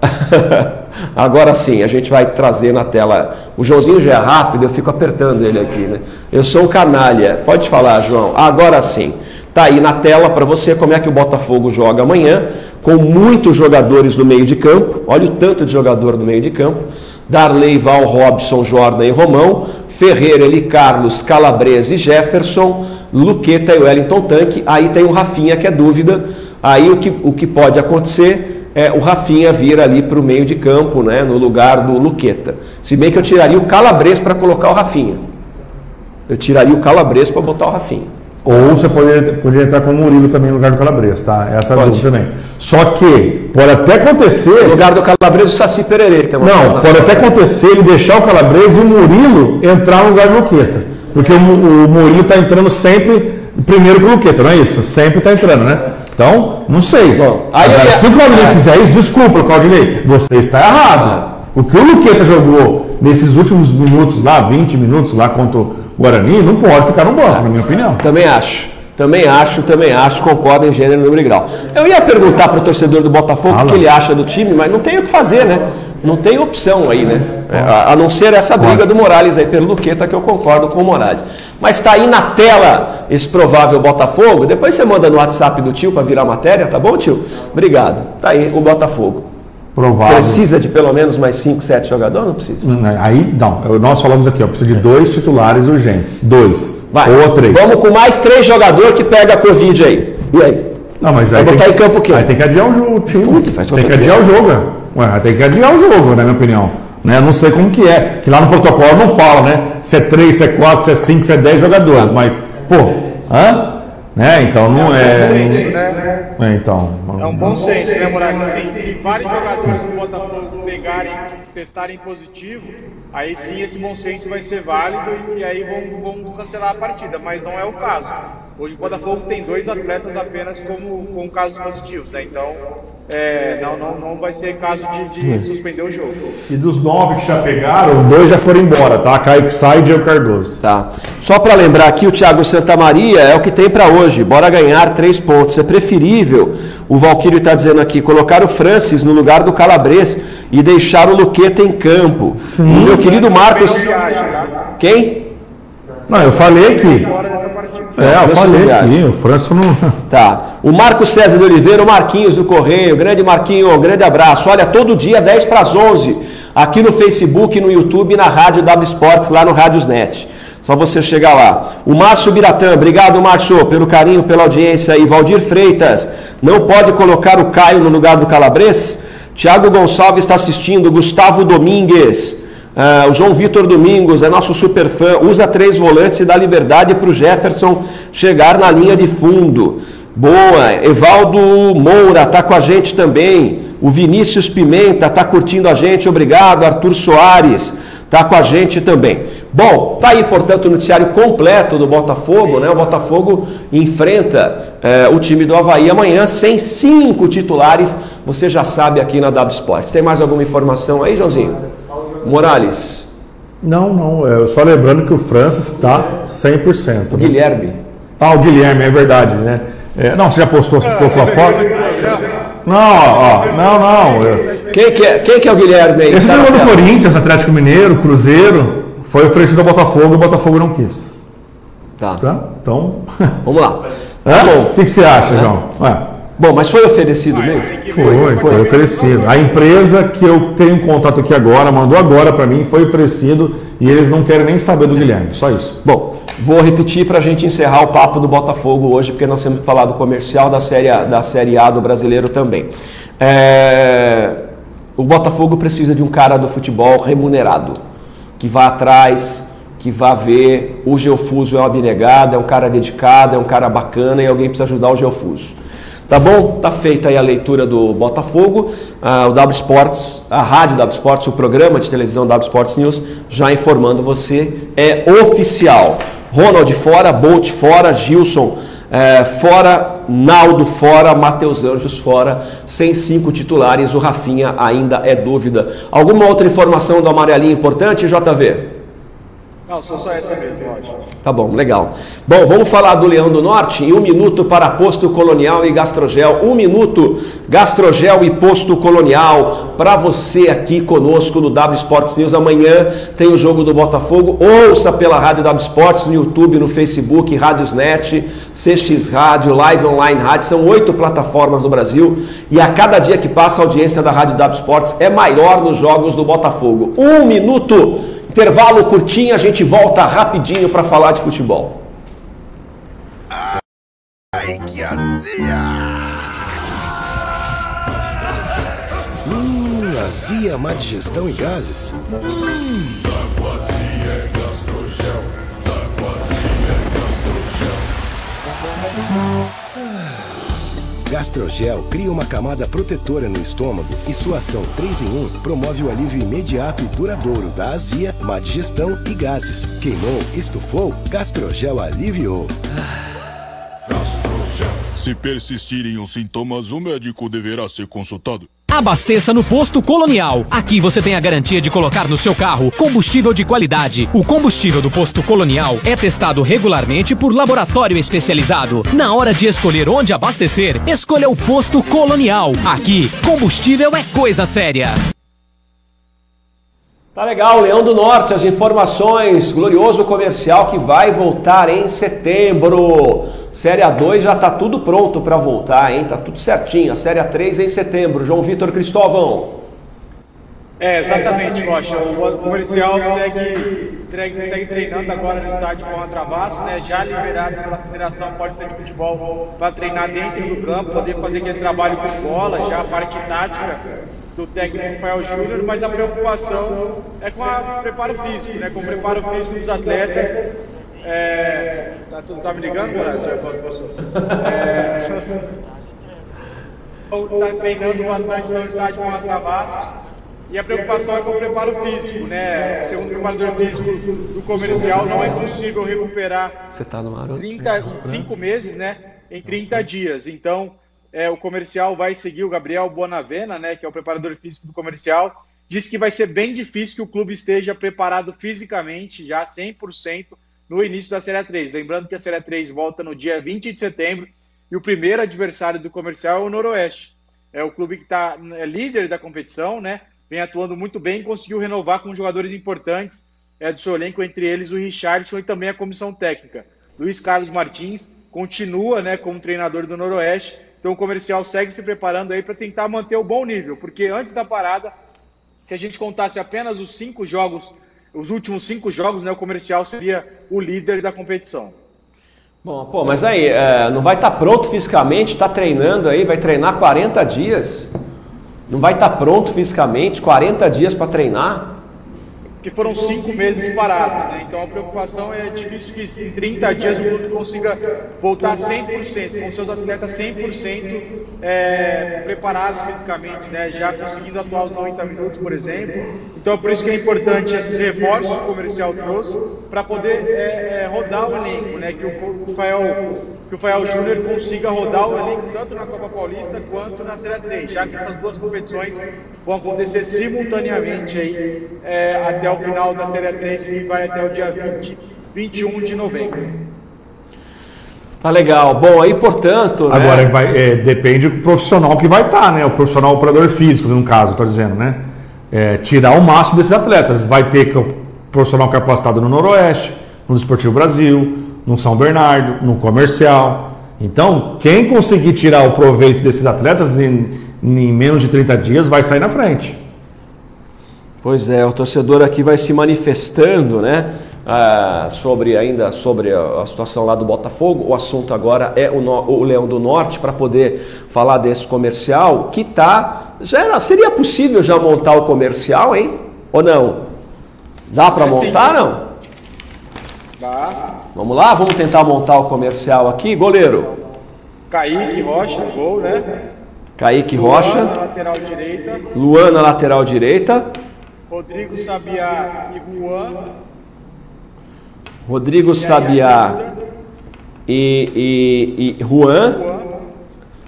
Agora sim, a gente vai trazer na tela. O Joãozinho já é rápido, eu fico apertando ele aqui, né? Eu sou um canalha. Pode falar, João. Agora sim. Tá aí na tela para você como é que o Botafogo joga amanhã, com muitos jogadores no meio de campo. Olha o tanto de jogador no meio de campo. Darley, Val, Robson, Jordan e Romão, Ferreira, Eli Carlos, Calabrese e Jefferson, Luqueta e Wellington Tanque. Aí tem o Rafinha, que é dúvida. Aí o que, o que pode acontecer é o Rafinha vir ali para o meio de campo, né, no lugar do Luqueta. Se bem que eu tiraria o Calabrese para colocar o Rafinha. Eu tiraria o Calabrese para botar o Rafinha. Ou você poderia, poderia entrar com o Murilo também no lugar do Calabres, tá? Essa é a dúvida também. Só que pode até acontecer. No lugar do Calabres, o Saci Pererê. Não, pode até acontecer ele deixar o Calabres e o Murilo entrar no lugar do Luqueta. Porque o, o Murilo está entrando sempre primeiro que o Luqueta, não é isso? Sempre está entrando, né? Então, não sei. Bom, aí Agora, se o Claudinei é. fizer isso, desculpa, Claudinei, você está errado. O que o Luqueta jogou nesses últimos minutos lá, 20 minutos lá contra o Guarani, não pode ficar no banco, na minha opinião. Também acho. Também acho, também acho, concordo em gênero, número e grau. Eu ia perguntar para o torcedor do Botafogo o que ele acha do time, mas não tem o que fazer, né? Não tem opção aí, né? A, não ser essa briga do Morales aí pelo Luqueta, que eu concordo com o Morales. Mas está aí na tela esse provável Botafogo. Depois você manda no WhatsApp do tio para virar matéria, tá bom, tio? Obrigado. Tá aí o Botafogo. Provável. Precisa de pelo menos mais 5, 7 jogadores? Não precisa. Aí, não, nós falamos aqui, ó, precisa de dois titulares urgentes. Dois. Vai. Ou três. Vamos com mais três jogadores que pega a Covid aí. E aí? Não, mas aí Vai botar que- em campo o quê? Aí tem que adiar o jogo, time. Putz, faz tem que adiar o jogo. é. Ué, tem que adiar o jogo, na minha opinião. Né? Não sei como que é. Que lá no protocolo não fala, né? Se é três, se é quatro, se é cinco, se é dez jogadores. Mas, pô, hã? Né? Então não é. senso, né? É, então. É um bom senso, né, Morales? Assim, se vários jogadores do Botafogo pegarem, testarem positivo, aí sim esse bom senso vai ser válido e aí vão, vão cancelar a partida, mas não é o caso. Hoje o Botafogo tem dois atletas apenas como, com casos positivos, né? Então é, não, não, não vai ser caso de, de suspender o jogo. E dos nove que já pegaram, dois já foram embora, tá? Kaique Sai e Diego Cardoso. Tá. Só para lembrar aqui, o Thiago Santamaria é o que tem para hoje. Bora ganhar três pontos. É preferível, o Valquírio está dizendo aqui, colocar o Francis no lugar do Calabres e deixar o Luqueta em campo. O meu querido Marcos. Quem? Não, eu falei que. É, eu falei aqui, o Francisco não. Tá. O Marcos César de Oliveira, o Marquinhos do Correio, grande Marquinho, grande abraço. Olha, todo dia 10 para as 11, aqui no Facebook, no YouTube e na Rádio W Sports, lá no Rádiosnet. Só você chegar lá. O Márcio Biratã, obrigado Márcio, pelo carinho, pela audiência aí. Valdir Freitas, não pode colocar o Caio no lugar do Calabres? Tiago Gonçalves está assistindo, Gustavo Domingues. Ah, o João Vitor Domingos é nosso super fã, usa três volantes e dá liberdade para o Jefferson chegar na linha de fundo. Boa, Evaldo Moura está com a gente também. O Vinícius Pimenta está curtindo a gente, obrigado. Arthur Soares está com a gente também. Bom, tá aí, portanto, o noticiário completo do Botafogo, né? O Botafogo enfrenta eh, o time do Havaí amanhã sem cinco titulares. Você já sabe aqui na W Sports. Tem mais alguma informação aí, Joãozinho? Morales. Não, não. é, Só lembrando que o Francis está 100%. né? Guilherme. Ah, o Guilherme, é verdade, né? É, não, você já postou, postou a foto? Não, ó, não, não. eu- Quem que é, quem que é o Guilherme aí? Esse Tá jogou do. Corinthians, Atlético Mineiro, Cruzeiro, foi oferecido ao Botafogo e o Botafogo não quis. Tá. Tá? Então. Vamos lá. Tá bom. O que, que você acha, É. João? Ué, Bom, mas foi oferecido mesmo? foi, foi oferecido. A empresa que eu tenho contato aqui agora, mandou agora para mim, foi oferecido e eles não querem nem saber do Guilherme, só isso. Bom, vou repetir para a gente encerrar o papo do Botafogo hoje, porque nós temos que falar do comercial da série, A- da série A do brasileiro também. É, O Botafogo precisa de um cara do futebol remunerado, que vá atrás, que vá ver. O Geofuso é um abnegado, é um cara dedicado, é um cara bacana e alguém precisa ajudar o Geofuso. Tá bom? Tá feita aí a leitura do Botafogo. Ah, o W Sports, a rádio W Sports, o programa de televisão W Sports News, já informando você, é oficial. Ronald fora, Bolt fora, Gilson eh, fora, Naldo fora, Matheus Anjos fora, sem cinco titulares, o Rafinha ainda é dúvida. Alguma outra informação do amarelinho importante, JV? Não, só, só essa mesmo, ótimo. Tá bom, legal. Bom, vamos falar do Leão do Norte em um minuto para Posto Colonial e Gastrogel. Um minuto, Gastrogel e Posto Colonial. Para você aqui conosco no W Sports News. Amanhã tem o jogo do Botafogo. Ouça pela Rádio W Sports, no YouTube, no Facebook, Rádiosnet, CX Rádio, Live Online Rádio. São oito plataformas no Brasil. E a cada dia que passa, a audiência da Rádio W Sports é maior nos jogos do Botafogo. Um minuto. Intervalo curtinho, a gente volta rapidinho para falar de futebol. Ai, que azia! Hum, azia, má digestão e gases. Hum. Gastrogel cria uma camada protetora no estômago e sua ação 3 em 1 promove o alívio imediato e duradouro da azia, má digestão e gases. Queimou, estufou, Gastrogel aliviou. Se persistirem os sintomas, o médico deverá ser consultado. Abasteça no Posto Colonial. Aqui você tem a garantia de colocar no seu carro combustível de qualidade. O combustível do Posto Colonial é testado regularmente por laboratório especializado. Na hora de escolher onde abastecer, escolha o Posto Colonial. Aqui, combustível é coisa séria. Tá legal, Leão do Norte, as informações, glorioso comercial que vai voltar em setembro. Série A2 já tá tudo pronto para voltar, hein? Tá tudo certinho. A Série A3 em setembro. João Vitor Cristóvão. É, exatamente, Rocha. O comercial segue, segue treinando agora no estádio a Travasso, né? Já liberado pela Federação Paulista de Futebol para treinar dentro do campo, poder fazer aquele trabalho com bola, já a parte tática do técnico Rafael Júnior, mas a preocupação é com o preparo físico, né? Com o preparo físico dos atletas. É, tá, tu tá me ligando, né? É, tá treinando bastante no estádio com a Travassos. E a preocupação é com o preparo físico, né? Segundo o preparador físico do comercial, não é possível recuperar Você tá no ar, 35 meses, né? Em 30 dias. Então, é, o comercial vai seguir o Gabriel Bonavena, né? Que é o preparador físico do comercial. Diz que vai ser bem difícil que o clube esteja preparado fisicamente, já 100%, no início da Série 3. Lembrando que a Série 3 volta no dia 20 de setembro e o primeiro adversário do comercial é o Noroeste. É o clube que está é líder da competição, né? vem atuando muito bem, conseguiu renovar com jogadores importantes é, do seu elenco, entre eles o Richardson e também a comissão técnica. Luiz Carlos Martins continua né, como treinador do Noroeste, então o comercial segue se preparando aí para tentar manter o bom nível, porque antes da parada, se a gente contasse apenas os cinco jogos, os últimos cinco jogos, né, o comercial seria o líder da competição. Bom, pô, mas aí, é, não vai estar tá pronto fisicamente, está treinando aí, vai treinar 40 dias? Não vai estar pronto fisicamente, 40 dias para treinar? Que foram cinco meses parados, né? Então a preocupação é difícil que em 30 dias o clube consiga voltar 100%, com seus atletas 100% é, preparados fisicamente, né? Já conseguindo atuar os 90 minutos, por exemplo. Então é por isso que é importante esses reforços que o comercial trouxe para poder é, é, rodar o elenco, né? Que o Rafael, que o Rafael Júnior consiga rodar o elenco tanto na Copa Paulista quanto na Série 3, já que essas duas competições vão acontecer simultaneamente aí é, até o final da Série 3, que vai até o dia 20, 21 de novembro. Tá legal. Bom, aí portanto. Né? Agora vai, é, depende do profissional que vai estar, tá, né? O profissional operador físico, no caso, estou dizendo, né? É, tirar o máximo desses atletas. Vai ter que o profissional capacitado no Noroeste, no Esportivo Brasil, no São Bernardo, no Comercial. Então, quem conseguir tirar o proveito desses atletas em, em menos de 30 dias vai sair na frente. Pois é, o torcedor aqui vai se manifestando, né? Ah, sobre ainda sobre a, a, situação lá do Botafogo. O assunto agora é o, no, o Leão do Norte para poder falar desse comercial que tá já era, seria possível já montar o comercial, hein? Ou não? Dá para montar, sim. não? Dá. Vamos lá, vamos tentar montar o comercial aqui, goleiro. Kaique Rocha, gol, né? Kaique Rocha. Luan na lateral direita. Luan na lateral direita. Rodrigo Sabiá e Juan. Rodrigo e Sabiá e, e, e Juan. Juan.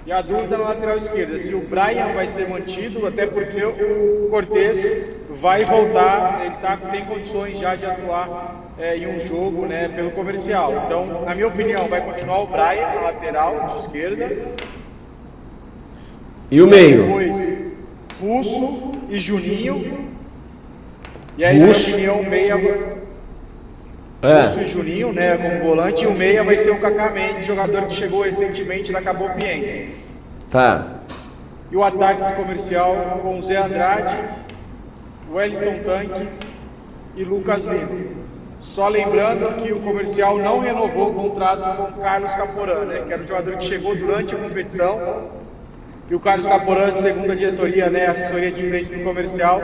E a dúvida na lateral esquerda, se o Brian vai ser mantido, até porque o Cortez vai voltar, ele tá, tem condições já de atuar é, em um jogo né, pelo comercial. Então, na minha opinião, vai continuar o Brian na lateral de esquerda. E o meio? Depois, Russo e Juninho. E aí, Russo. na minha opinião, o meia. É. Russo e Juninho, né, como volante, e o meia vai ser o Kaká Mendes, jogador que chegou recentemente da Cabo Fiense. Tá. E o ataque do comercial com Zé Andrade, Wellington Tanque e Lucas Lima. Só lembrando que o comercial não renovou o contrato com o Carlos Caporã, né, que era um jogador que chegou durante a competição. E o Carlos Caporã, segundo a diretoria, né, assessoria de imprensa do comercial,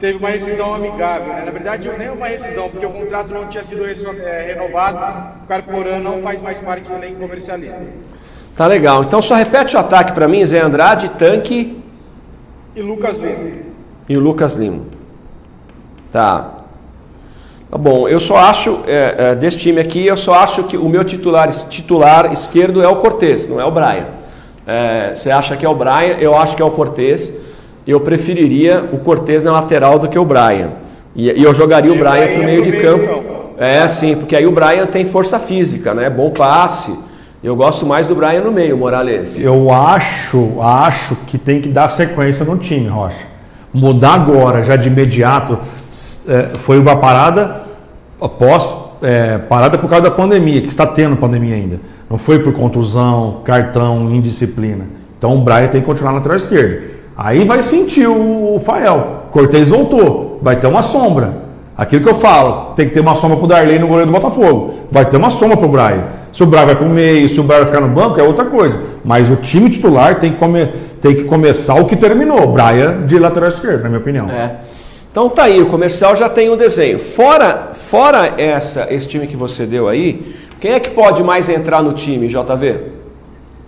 teve uma rescisão amigável. Né? Na verdade, nem uma rescisão, porque o contrato não tinha sido é, renovado. O Caporã não faz mais parte do elenco comercialista. Tá legal. Então só repete o ataque para mim, Zé Andrade, Tanque. E Lucas Lima. E o Lucas Lima. Tá. Tá bom, eu só acho, é, é, desse time aqui, eu só acho que o meu titular, titular esquerdo é o Cortez, não é o Brian. É, você acha que é o Brian, eu acho que é o Cortez. Eu preferiria o Cortez na lateral do que o Brian. E, e eu jogaria o Brian para o meio de campo. Então. É, sim, porque aí o Brian tem força física, né? Bom passe. Eu gosto mais do Brian no meio, Morales. Eu acho, acho que tem que dar sequência no time, Rocha. Mudar agora, já de imediato, é, foi uma parada após é, parada por causa da pandemia, que está tendo pandemia ainda. Não foi por contusão, cartão, indisciplina. Então o Braia tem que continuar na lateral esquerda. Aí vai sentir o, o Fael. Cortez voltou, vai ter uma sombra. Aquilo que eu falo, tem que ter uma sombra pro Darley no goleiro do Botafogo. Vai ter uma sombra pro Braia. Se o Braia vai pro meio, se o Braia vai ficar no banco, é outra coisa. Mas o time titular tem que, come, tem que começar o que terminou. Braia de lateral esquerdo, na minha opinião. É. Então tá aí, o comercial já tem o desenho. Fora, fora essa, esse time que você deu aí, quem é que pode mais entrar no time, JV?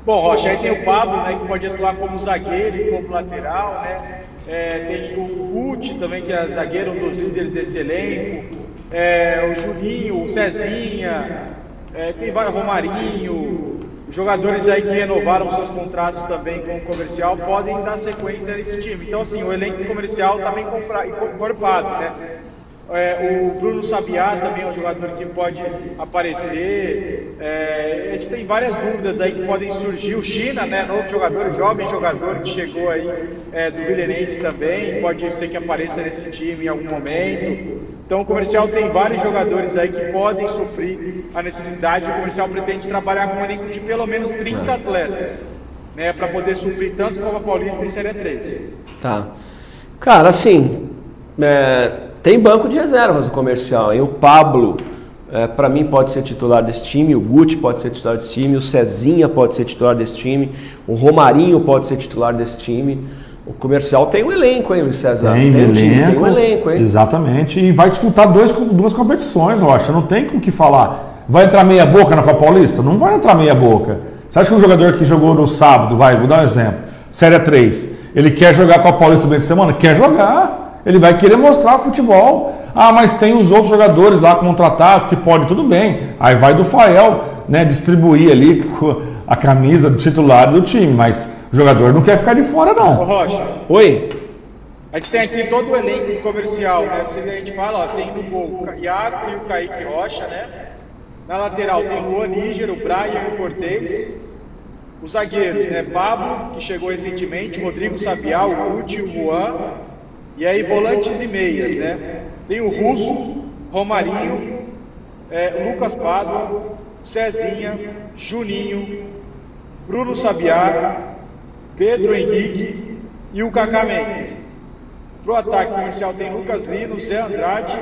Bom, Rocha, aí tem o Pablo, né, que pode atuar como zagueiro como lateral, né? É, tem o Guti também, que é zagueiro, um dos líderes desse elenco. É, o Juninho, o Cezinha, é, tem vários Romarinho, jogadores aí que renovaram seus contratos também com o comercial podem dar sequência nesse time. Então, assim, o elenco comercial está bem encorpado, né? É, o Bruno Sabiá também é um jogador que pode aparecer. É, a gente tem várias dúvidas aí que podem surgir. O China, né, novo jogador, jovem jogador que chegou aí é, do Vilenense também, pode ser que apareça nesse time em algum momento. Então o comercial tem vários jogadores aí que podem suprir a necessidade. O comercial pretende trabalhar com um elenco de pelo menos 30 atletas, né, para poder suprir tanto como a Paulista e Série 3. Tá. Cara, assim, é, tem banco de reservas no comercial, hein? O Pablo, é, para mim, pode ser titular desse time, o Guti pode ser titular desse time, o Cezinha pode ser titular desse time, o Romarinho pode ser titular desse time. O comercial tem um elenco, hein, Luiz César? Tem, tem, um elenco, time, tem um elenco, hein? Exatamente. E vai disputar dois, duas competições, eu acho. Não tem com o que falar. Vai entrar meia boca na Copa Paulista? Não vai entrar meia boca. Você acha que um jogador que jogou no sábado, vai, vou dar um exemplo, Série 3, ele quer jogar com a Paulista no meio de semana? Quer jogar. Ele vai querer mostrar futebol. Ah, mas tem os outros jogadores lá contratados que podem, tudo bem. Aí vai do Fael, né, distribuir ali a camisa do titular do time, mas o jogador não quer ficar de fora, não. Ô, Rocha. Oi. A gente tem aqui todo o elenco comercial, né? Se a gente fala, ó, tem no gol o Iago e o Kaique Rocha, né? Na lateral tem o Luan Níger, o Brian e o Cortez. Os zagueiros, né? Pablo, que chegou recentemente, Rodrigo Sabiá, o Guti, o Juan. E aí, volantes e meias, né? Tem o Russo, Romarinho, é, Lucas Pádua, Cezinha, Juninho, Bruno Sabiá, Pedro Henrique e o Cacá Mendes. Para o ataque comercial tem Lucas Lino, Zé Andrade,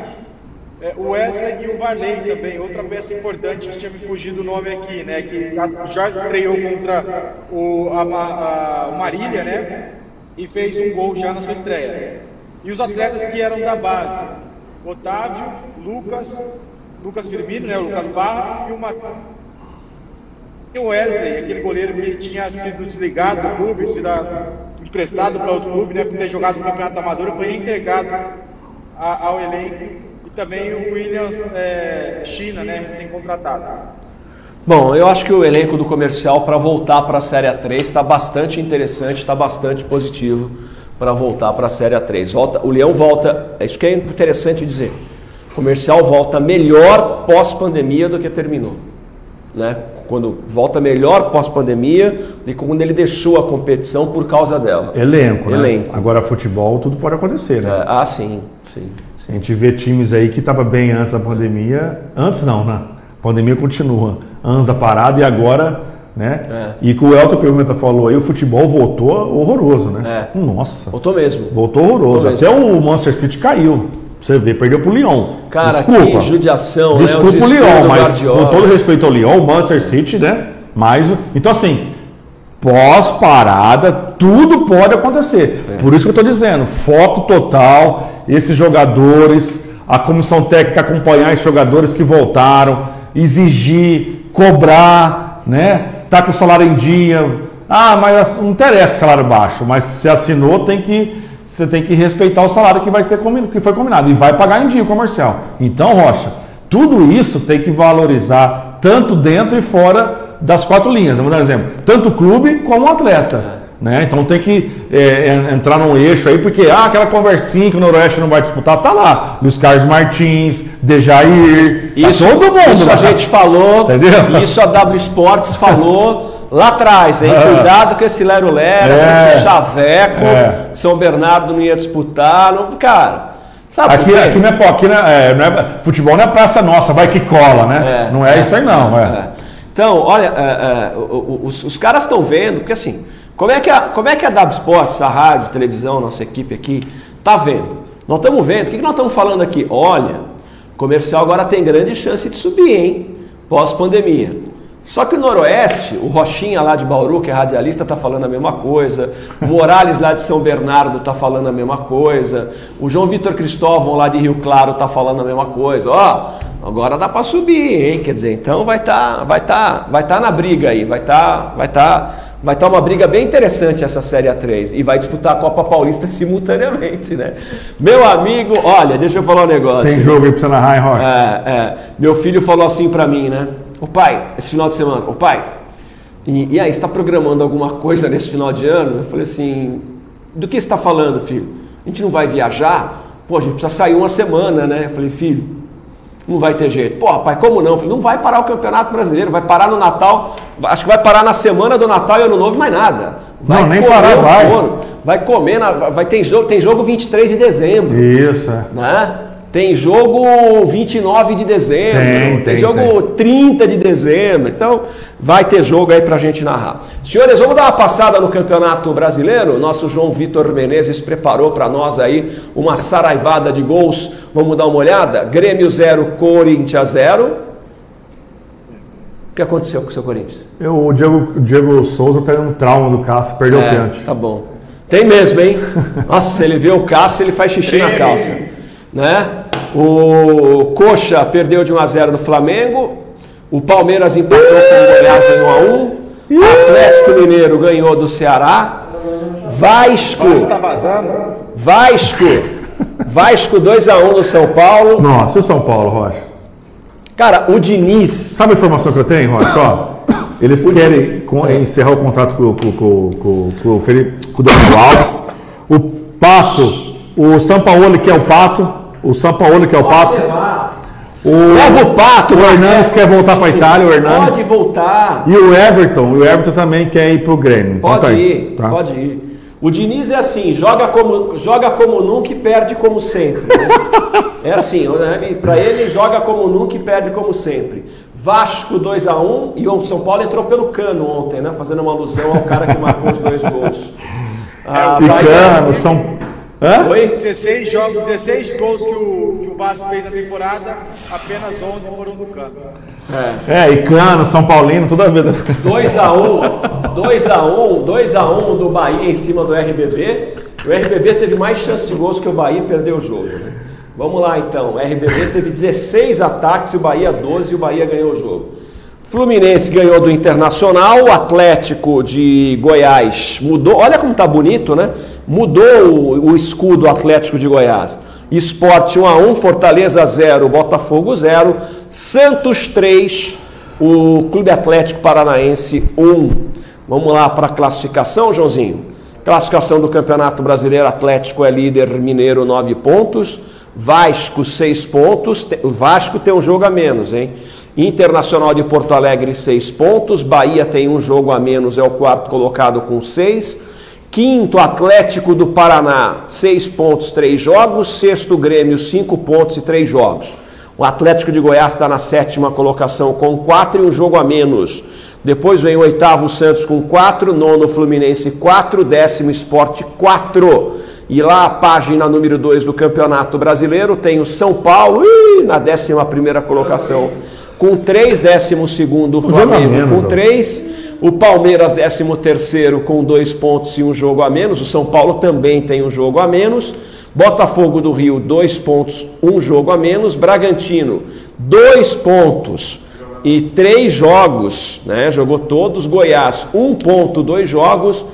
é, o Wesley e o Varley também, outra peça importante que tinha me fugido o nome aqui, né? Que já estreou contra o, a, a, Marília, né? E fez um gol já na sua estreia. E os atletas que eram da base, Otávio, Lucas, Lucas Firmino, né, o Lucas Barra e o Matheus. E o Wesley, aquele goleiro que tinha sido desligado do clube, sido emprestado para outro clube, né, por ter jogado no Campeonato Amador, foi reintegrado a, ao elenco. E também o Williams é, China, né, recém-contratado. Bom, eu acho que o elenco do comercial para voltar para a Série 3 está bastante interessante, está bastante positivo para voltar para a Série A3. Volta, o Leão volta, é isso que é interessante dizer. O comercial volta melhor pós-pandemia do que terminou. Né? Quando volta melhor pós-pandemia do que quando ele deixou a competição por causa dela. Elenco, né? Elenco. Agora, futebol, tudo pode acontecer, né? É, ah, sim, sim, sim. A gente vê times aí que estavam bem antes da pandemia. Antes não, né? A pandemia continua. Anza parado e agora né? É. E que o Elton Pimenta falou aí, o futebol voltou horroroso, né? É. Nossa. Voltou mesmo. Voltou horroroso. Voltou Até o Manchester City caiu. Você vê, perdeu pro Lyon. Cara, Desculpa. que judiação, Desculpa né? o, Lyon, mas com todo respeito ao Lyon, o Manchester City, né? Mas, então assim, pós-parada, tudo pode acontecer. É. Por isso que eu estou dizendo, foco total, esses jogadores, a comissão técnica acompanhar esses jogadores que voltaram, exigir, cobrar, né? tá com o salário em dia. Ah, mas não interessa salário baixo, mas se assinou, tem que você tem que respeitar o salário que vai ter que foi combinado e vai pagar em dia o comercial. Então, Rocha, tudo isso tem que valorizar tanto dentro e fora das quatro linhas. Vamos dar um exemplo. Tanto o clube como o atleta. Né? Então tem que é, entrar num eixo aí, porque ah, aquela conversinha que o Noroeste não vai disputar, tá lá. Luiz Carlos Martins, Dejair, isso, tá todo mundo. Isso a gente falou, Entendeu? isso a W Sports falou lá atrás, hein? É. Cuidado com esse Lero Lero, é. esse Chaveco, é. São Bernardo não ia disputar. Não, cara, Sabe aqui, aqui, não é, aqui não é, não é- futebol não é praça nossa, vai que cola, né? não é, isso aí não. É. Então, olha, é, é, os, os caras estão vendo, porque assim, como é que a, como é que a W Sports, a rádio, a televisão, nossa equipe aqui, tá vendo? Nós estamos vendo, o que, que nós estamos falando aqui? Olha, o comercial agora tem grande chance de subir, hein? Pós-pandemia. Só que o Noroeste, o Rochinha lá de Bauru, que é radialista, está falando a mesma coisa. O Morales lá de São Bernardo está falando a mesma coisa. O João Vitor Cristóvão lá de Rio Claro está falando a mesma coisa. Ó, agora dá para subir, hein? Quer dizer, então vai estar, vai tá, vai tá na briga aí, vai estar, vai tá, vai tá uma briga bem interessante essa Série A3 e vai disputar a Copa Paulista simultaneamente, né? Meu amigo, olha, deixa eu falar um negócio. Tem jogo aí pra você narrar, hein, Rocha? É, é. Meu filho falou assim pra mim, né? O pai, esse final de semana, o pai, e, e aí, está programando alguma coisa nesse final de ano? Eu falei assim, do que você está falando, filho? A gente não vai viajar? Pô, a gente precisa sair uma semana, né? Eu falei, filho, não vai ter jeito. Pô, pai, como não? Falei, não vai parar o Campeonato Brasileiro, vai parar no Natal, acho que vai parar na semana do Natal e Ano Novo, mais nada. Vai Não, nem comer parar vai. Vai comer, na- vai ter jogo, tem jogo 23 de dezembro Isso, é. né? Tem jogo 29 de dezembro, Tem, tem, tem, jogo 30 de dezembro. Então, vai ter jogo aí pra gente narrar. Senhores, vamos dar uma passada no Campeonato Brasileiro. Nosso João Vitor Menezes preparou para nós aí uma saraivada de gols. Vamos dar uma olhada? Grêmio 0, Corinthians 0. O que aconteceu com o seu Corinthians? Eu, o, Diego, o Diego Souza tá um trauma do Cássio, perdeu o É, pênalti. Tá bom. Tem mesmo, hein? Nossa, se ele vê o Cássio, ele faz xixi na calça. Né? O Coxa perdeu de 1 a 0 do Flamengo. O Palmeiras empatou com o Goiás em 1 a 1. O Atlético Mineiro ganhou do Ceará. Vasco. Tá? Vasco. Vasco 2 a 1 no São Paulo. Nossa, o São Paulo, Rocha? Cara, o Diniz. Sabe a informação que eu tenho, Rocha? Ó, eles querem com- encerrar o contrato com, com, com, com, com o Felipe, com o Daniel Alves. O Pato, o São Paulo que é o Pato, o São Paulo que é o Pato. O, Leva o Pato, o. Hernandes quer voltar para a Itália, o Hernandes. Pode voltar. E o Everton, o Everton também quer ir pro Grêmio. Então Pode tá aí, ir, tá? pode ir. O Diniz é assim, joga como, joga como nunca e perde como sempre. né? é assim, né? Ele- pra ele joga como nunca e perde como sempre. Vasco 2x1 e o São Paulo entrou pelo cano ontem, né? Fazendo uma alusão ao cara que marcou os dois gols. Ah, E Cano, São. Hã? Oi? 16 jogos, 16 gols que o, que o Vasco fez na temporada, apenas 11 foram do campo. É, e Cano, São Paulino, toda a vida. 2x1, 2x1, 2x1 do Bahia em cima do RBB. O RBB teve mais chance de gols que o Bahia e perdeu o jogo. Vamos lá então. O RBB teve 16 ataques e o Bahia 12 e o Bahia ganhou o jogo. Fluminense ganhou do Internacional, o Atlético de Goiás mudou. Olha como tá bonito, né? Mudou o, o escudo Atlético de Goiás. Esporte 1 a 1, Fortaleza 0, Botafogo 0, Santos 3, o Clube Atlético Paranaense 1. Vamos lá para a classificação, Joãozinho. Classificação do Campeonato Brasileiro, Atlético é líder, Mineiro 9 pontos, Vasco 6 pontos, o Vasco tem um jogo a menos, hein? Internacional de Porto Alegre 6 pontos, Bahia tem um jogo a menos, é o quarto colocado com 6. Quinto, Atlético do Paraná, 6 pontos, 3 jogos. Sexto, Grêmio, 5 pontos e 3 jogos. O Atlético de Goiás está na sétima colocação com 4 e um jogo a menos. Depois vem o oitavo Santos com 4, nono Fluminense 4, décimo Esporte 4. E lá a página número 2 do Campeonato Brasileiro tem o São Paulo na décima primeira colocação com 3, décimo segundo o jogo a Flamengo menos, com ó. 3, o Palmeiras 13 terceiro com 2 pontos e um jogo a menos, o São Paulo também tem um jogo a menos, Botafogo do Rio 2 pontos, um jogo a menos, Bragantino 2 pontos e 3 jogos, né? Jogou todos, Goiás 1 ponto, 2 jogos. O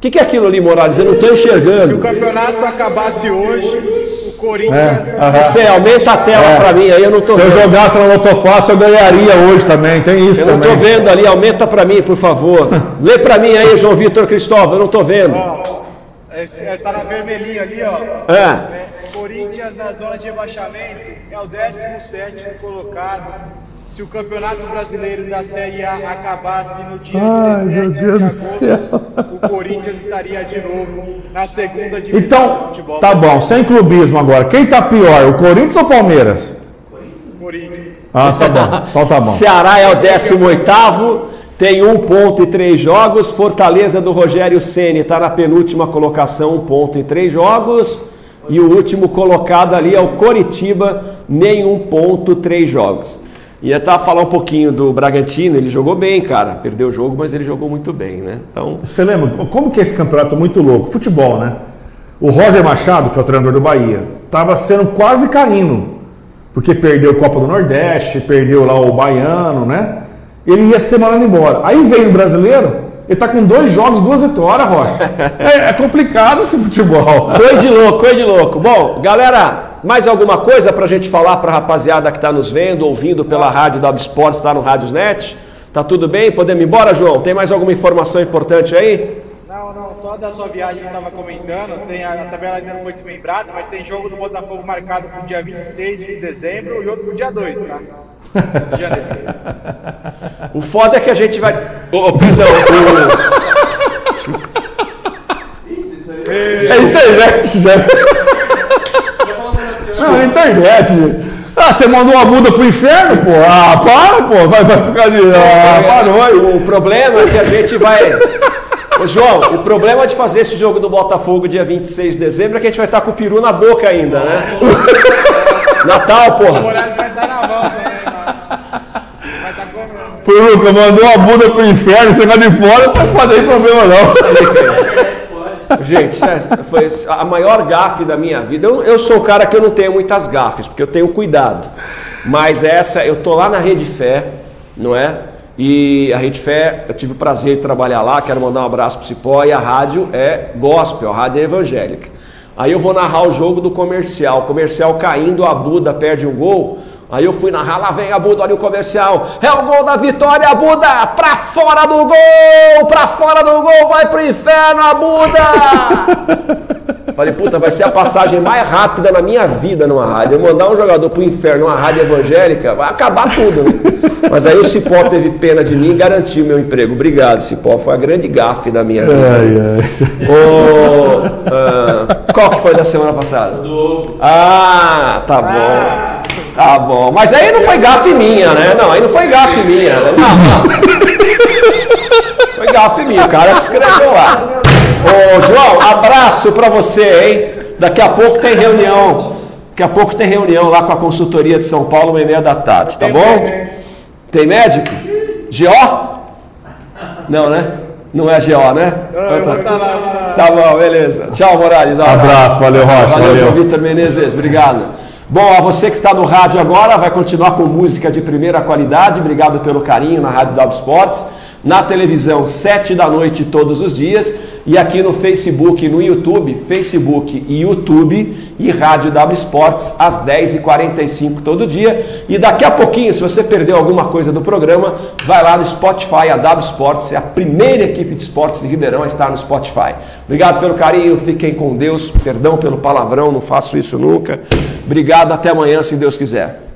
que, que é aquilo ali, Morales? Eu não estou Se o enxergando. campeonato acabasse hoje, Corinthians. É. Você aumenta a tela É. para mim aí, eu não estou Se eu vendo. jogasse no Lotofácil, eu ganharia hoje também. Tem isso Eu não também. estou vendo ali, aumenta para mim, por favor. Lê para mim aí, João Vitor Cristóvão, eu não estou vendo. Esse, é, tá na vermelhinha ali, ó. É. É, Corinthians na zona de rebaixamento é o 17 colocado. Se o Campeonato Brasileiro da Série A acabasse no dia Ai, 17 meu Deus de do agosto, céu. o Corinthians estaria de novo na segunda divisão do Então, futebol tá bom, sem clubismo agora. Quem tá pior, o Corinthians ou o Palmeiras? Corinthians. Ah, tá bom. Então tá bom. Ceará é o 18º, tem um ponto e três jogos. Fortaleza do Rogério Ceni está na penúltima colocação, um ponto em três jogos. E o último colocado ali é o Coritiba, nenhum ponto, três jogos. Ia estar falar um pouquinho do Bragantino, ele jogou bem, cara. Perdeu o jogo, mas ele jogou muito bem, né? Então, Você lembra como que é esse campeonato muito louco? Futebol, né? O Roger Machado, que é o treinador do Bahia, estava sendo quase caindo, porque perdeu a Copa do Nordeste, perdeu lá o Baiano, né? Ele ia ser mandado embora. Aí veio o brasileiro, ele tá com dois jogos, duas vitórias, Roger. É, é complicado esse futebol. Coisa de louco, coisa de louco. Bom, galera, mais alguma coisa pra gente falar pra rapaziada que tá nos vendo, ouvindo pela rádio da Esportes, tá no Rádiosnet? Tá tudo bem? Podemos ir embora, João? Tem mais alguma informação importante aí? Não, não, só da sua viagem que você estava comentando, tem a, a tabela ainda não foi desmembrada, mas tem jogo do Botafogo marcado para o dia 26 de dezembro e outro para o dia 2, tá? O foda é que a gente vai. Ô, ô, perdão, É internet, né? É internet. Ah, você mandou uma muda pro inferno, pô? Ah, para, pô. Vai, vai ficar de. Ah, parou aí. o, o problema é que a gente vai. Ô, João, o problema de fazer esse jogo do Botafogo dia 26 de dezembro é que a gente vai estar com o peru na boca ainda, né? Natal, O porra. Moraes vai estar na mão também, mas vai estar comendo. Pô, Luca, mandou uma muda pro inferno, você vai de fora, não pode ter problema não. Gente, essa foi a maior gafe da minha vida. Eu, eu sou um cara que eu não tenho muitas gafes, porque eu tenho cuidado. Mas essa, eu tô lá na Rede Fé, não é? E a Rede Fé, eu tive o prazer de trabalhar lá, quero mandar um abraço pro Cipó, e a rádio é gospel, a rádio é evangélica. Aí eu vou narrar o jogo do comercial, comercial caindo, a Buda perde um gol. Aí eu fui narrar, lá vem a Buda, olha o comercial. É o gol da vitória, a Buda! Pra fora do gol! Pra fora do gol, vai pro inferno, a Buda! Falei, puta, vai ser a passagem mais rápida na minha vida numa rádio. Eu mandar um jogador pro inferno numa rádio evangélica, vai acabar tudo, né? Mas aí o Cipó teve pena de mim e garantiu meu emprego. Obrigado, Cipó. Foi a grande gafe da minha vida. Ô, ah, qual que foi da semana passada? Ah, tá bom. Tá bom. Mas aí não foi gafe minha, né? Não, aí não foi gafe minha. Né? Não, não. Foi gafe minha, o cara que escreveu lá. Ô, João, abraço pra você, hein? Daqui a pouco tem reunião. Daqui a pouco tem reunião lá com a consultoria de São Paulo, uma e meia da tarde, tá bom? Tem médico? GO? Não, né? Não é GO, né? Tá bom, beleza. Tchau, Morales. Um Abraço, valeu, Rocha, Valeu, valeu. João Vitor Menezes, obrigado. Bom, a você que está no rádio agora, vai continuar com música de primeira qualidade. Obrigado pelo carinho na Rádio W Sports. Na televisão, sete da noite todos os dias. E aqui no Facebook e no YouTube, Facebook e YouTube e Rádio W Sports às 10h45 todo dia. E daqui a pouquinho, se você perdeu alguma coisa do programa, vai lá no Spotify, a W Sports é a primeira equipe de esportes de Ribeirão a estar no Spotify. Obrigado pelo carinho, fiquem com Deus. Perdão pelo palavrão, não faço isso nunca. Obrigado, até amanhã, se Deus quiser.